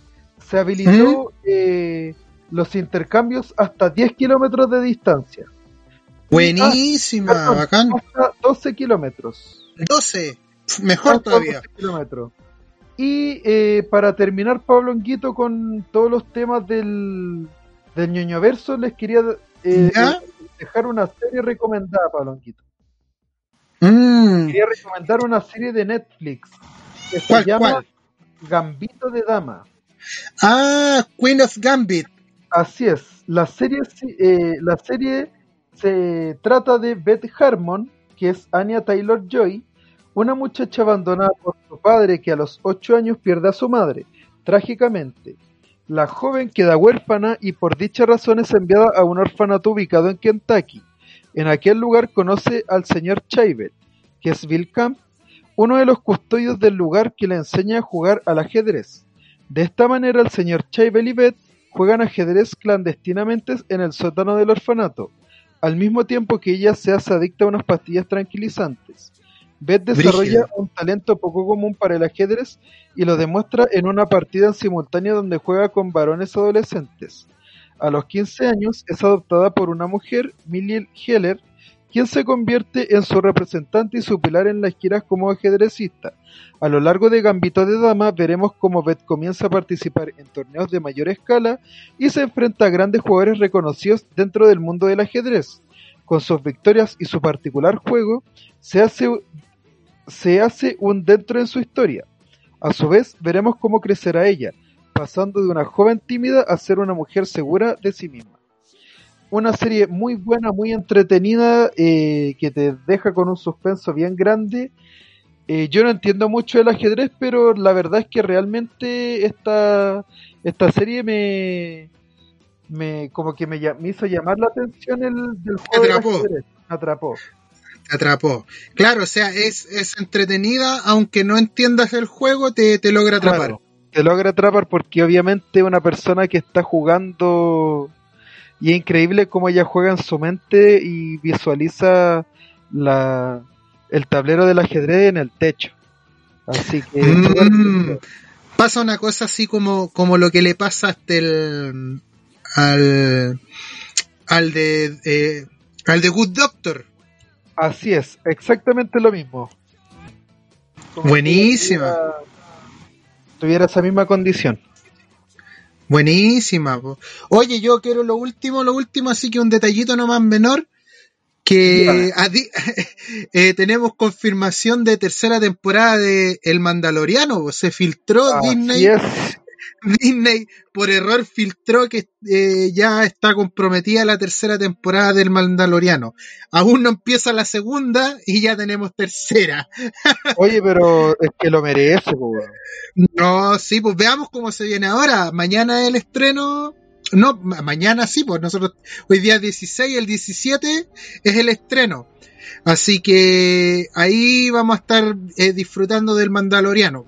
S1: se habilitó eh, los intercambios hasta 10 kilómetros de distancia.
S2: Buenísima, bacán.
S1: Hasta 12 kilómetros.
S2: 12, mejor todavía.
S1: kilómetros. Y eh, para terminar, Pablo Anguito, con todos los temas del, del ñoño verso, les quería eh, dejar una serie recomendada, Pablo Anguito. Mm. Quería recomendar una serie de Netflix que se llama Gambito de Dama.
S2: Ah, Queen of Gambit.
S1: Así es. La serie, eh, la serie se trata de Beth Harmon, que es Anya Taylor Joy, una muchacha abandonada por su padre que a los 8 años pierde a su madre, trágicamente. La joven queda huérfana y por dicha razón es enviada a un orfanato ubicado en Kentucky. En aquel lugar conoce al señor Chaivet, que es Bill Camp, uno de los custodios del lugar que le enseña a jugar al ajedrez. De esta manera el señor Chaibel y Beth juegan ajedrez clandestinamente en el sótano del orfanato, al mismo tiempo que ella se hace adicta a unas pastillas tranquilizantes. Beth desarrolla un talento poco común para el ajedrez y lo demuestra en una partida en simultánea donde juega con varones adolescentes. A los 15 años es adoptada por una mujer, Millie Heller, quien se convierte en su representante y su pilar en las giras como ajedrecista. A lo largo de Gambito de Dama veremos cómo Beth comienza a participar en torneos de mayor escala y se enfrenta a grandes jugadores reconocidos dentro del mundo del ajedrez. Con sus victorias y su particular juego, se hace, se hace un dentro en su historia. A su vez, veremos cómo crecerá ella, pasando de una joven tímida a ser una mujer segura de sí misma una serie muy buena, muy entretenida, eh, que te deja con un suspenso bien grande. Eh, yo no entiendo mucho del ajedrez, pero la verdad es que realmente esta, esta serie me, me como que me, hizo llamar la atención el del juego atrapó. ajedrez. atrapó.
S2: atrapó. Claro, o sea, es, es entretenida, aunque no entiendas el juego, te, te logra atrapar.
S1: te logra atrapar porque obviamente una persona que está jugando y es increíble cómo ella juega en su mente y visualiza la, el tablero del ajedrez en el techo. Así que...
S2: Mm. pasa una cosa así como, como lo que le pasa hasta el, al, al de, eh, al de Good Doctor.
S1: Así es, exactamente lo mismo.
S2: Buenísima.
S1: tuviera esa misma condición.
S2: Buenísima. Oye, yo quiero lo último, lo último, así que un detallito no más menor, que eh, tenemos confirmación de tercera temporada de El Mandaloriano, se filtró Disney. Disney por error filtró que eh, ya está comprometida la tercera temporada del Mandaloriano. Aún no empieza la segunda y ya tenemos tercera.
S1: Oye, pero es que lo merece, weón.
S2: No, sí, pues veamos cómo se viene ahora. Mañana el estreno. No, ma- mañana sí, pues nosotros hoy día 16, el 17 es el estreno. Así que ahí vamos a estar eh, disfrutando del Mandaloriano.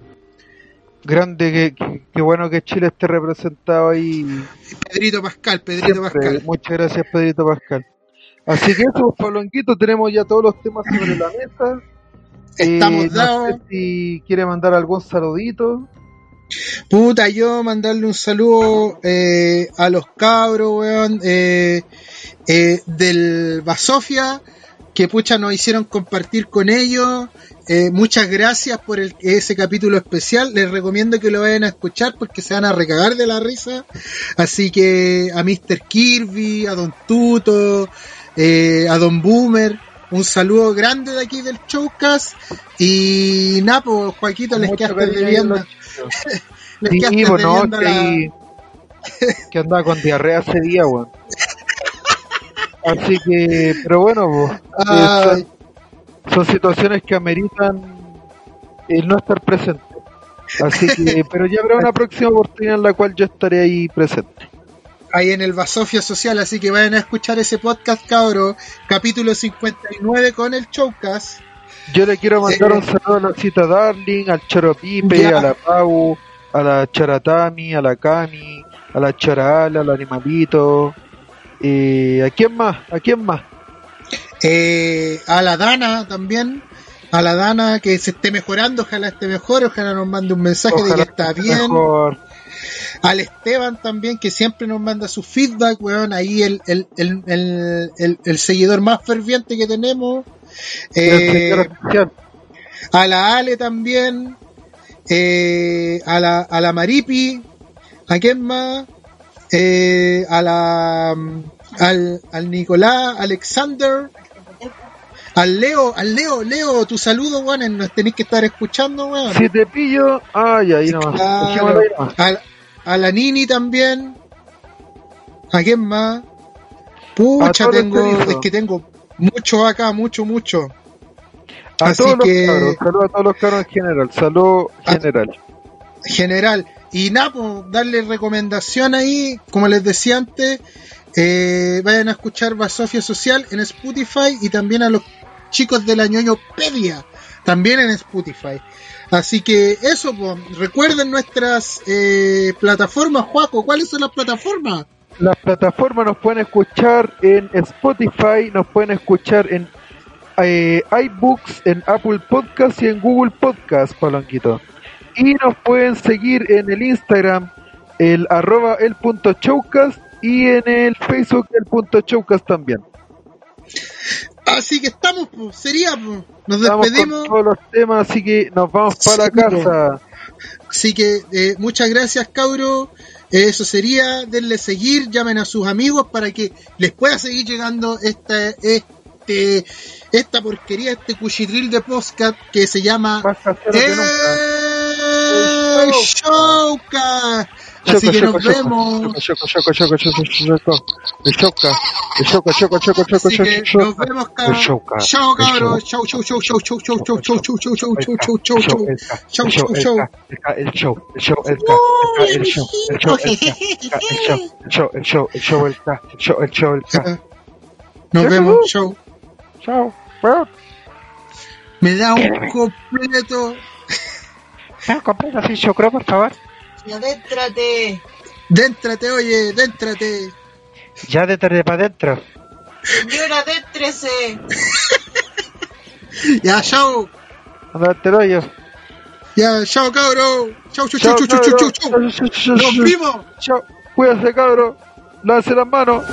S1: Grande, que, bueno que Chile esté representado ahí.
S2: Pedrito Pascal, Pedrito
S1: siempre.
S2: Pascal.
S1: Muchas gracias, Pedrito Pascal. Así que eso, Pablonquito, tenemos ya todos los temas sobre la mesa.
S2: Estamos
S1: Eh, no
S2: dados.
S1: sé si quiere mandar algún saludito.
S2: Puta, yo mandarle un saludo eh, a los cabros, weón, eh, eh, del Basofia, que pucha nos hicieron compartir con ellos. Eh, muchas gracias por el, ese capítulo especial. Les recomiendo que lo vayan a escuchar porque se van a recagar de la risa. Así que a Mr. Kirby, a Don Tuto, eh, a Don Boomer, un saludo grande de aquí del Showcast. Y Napo, Joaquito, les quedaste debiendo. Les
S1: Sí,
S2: quedaste
S1: pues, no,
S2: debiendo
S1: que,
S2: la-
S1: que andaba con diarrea ese día, weón. Así que, pero bueno, pues,
S2: Ay,
S1: son, son situaciones que ameritan el no estar presente. Así que, pero ya habrá una próxima oportunidad en la cual yo estaré ahí presente.
S2: ahí en el Basofia Social, así que vayan a escuchar ese podcast, cabro, capítulo 59 con el Showcast.
S1: Yo le quiero mandar
S2: Eh,
S1: un saludo a la cita Darling, al Choro Pipe,
S2: Ya.
S1: a la Pau, a la Charatami, a la Cami, a la Charala, al Animalito. Eh, ¿A quién más? ¿A quién más?
S2: Eh, a la Dana también, a la Dana que se esté mejorando, ojalá esté mejor, ojalá nos mande un mensaje de que está bien.
S1: mejor.
S2: Al Esteban también, que siempre nos manda su feedback, weón, ahí el, el, el, el, el- el seguidor más ferviente que tenemos. Eh, a la Ale también, eh, a, la, a la Maripi, ¿a quién más? Eh, a la, mm, al, al Nicolás, Alexander, al Leo, al Leo, Leo, tu saludo, weón, nos tenéis que estar escuchando, weón.
S1: Si te pillo, ay, ahí nomás.
S2: Claro. A, a la Nini también, ¿a quién más? Pucha, tengo, es que tengo mucho acá, mucho, mucho.
S1: A
S2: Así
S1: todos
S2: que-
S1: los cabros, saludos a todos los cabros en general, salud
S2: A-
S1: general.
S2: general. Y nada, pues, darle recomendación ahí, como les decía antes, eh, vayan a escuchar Basofia Social en Spotify y también a los chicos de la ñoñopedia, también en Spotify. Así que eso, pues, recuerden nuestras eh, plataformas, Juaco, ¿cuáles son las plataformas?
S1: Las plataformas nos pueden escuchar en Spotify, nos pueden escuchar en eh, iBooks, en Apple Podcast y en Google Podcast, Palanquito. Y nos pueden seguir en el Instagram, el arroba el punto showcast y en el Facebook el punto showcast también.
S2: Así que estamos, pues, sería, pues, nos
S1: Estamos
S2: despedimos.
S1: con todos los temas, así que nos vamos para
S2: Sí,
S1: casa.
S2: Así que eh, muchas gracias, Cauro. Eh, Eso sería, denle seguir, llamen a sus amigos para que les pueda seguir llegando esta, este, esta porquería, este cuchitril de podcast que se llama. El Showcast. Así que nos vemos.
S1: Choco, choco, choco, choco, choco, choco. El choca. El choco, choco, choco, choco,
S2: Así que
S1: choco,
S2: nos
S1: choco.
S2: vemos,
S1: El
S2: cabros.
S1: Showcast.
S2: Chao,
S1: El
S2: cabros. Chau, chau, chau, chau, chau, chau, chau, chau, chau, chau, chau, chau, chau, chau, chau,
S1: El show, el show, el show, el show, el show, el show, el show, el show, el show, el show.
S2: Nos vemos.
S1: Chao.
S2: Me da un completo.
S1: ¿me compras así chocro, por favor?
S3: Adéntrate.
S2: Déntrate, oye, déntrate.
S1: Ya de tarde para adentro.
S3: Señora, adéntrese.
S2: Ya, chao.
S1: Andate el hoyo.
S2: Ya, chao, cabro. Chau, chau,
S1: Chao,
S2: chau, chau, chau, chau, chau.
S1: cabrón.
S2: Nos vimos.
S1: Chao. Cuídate, cabro. Lance las manos.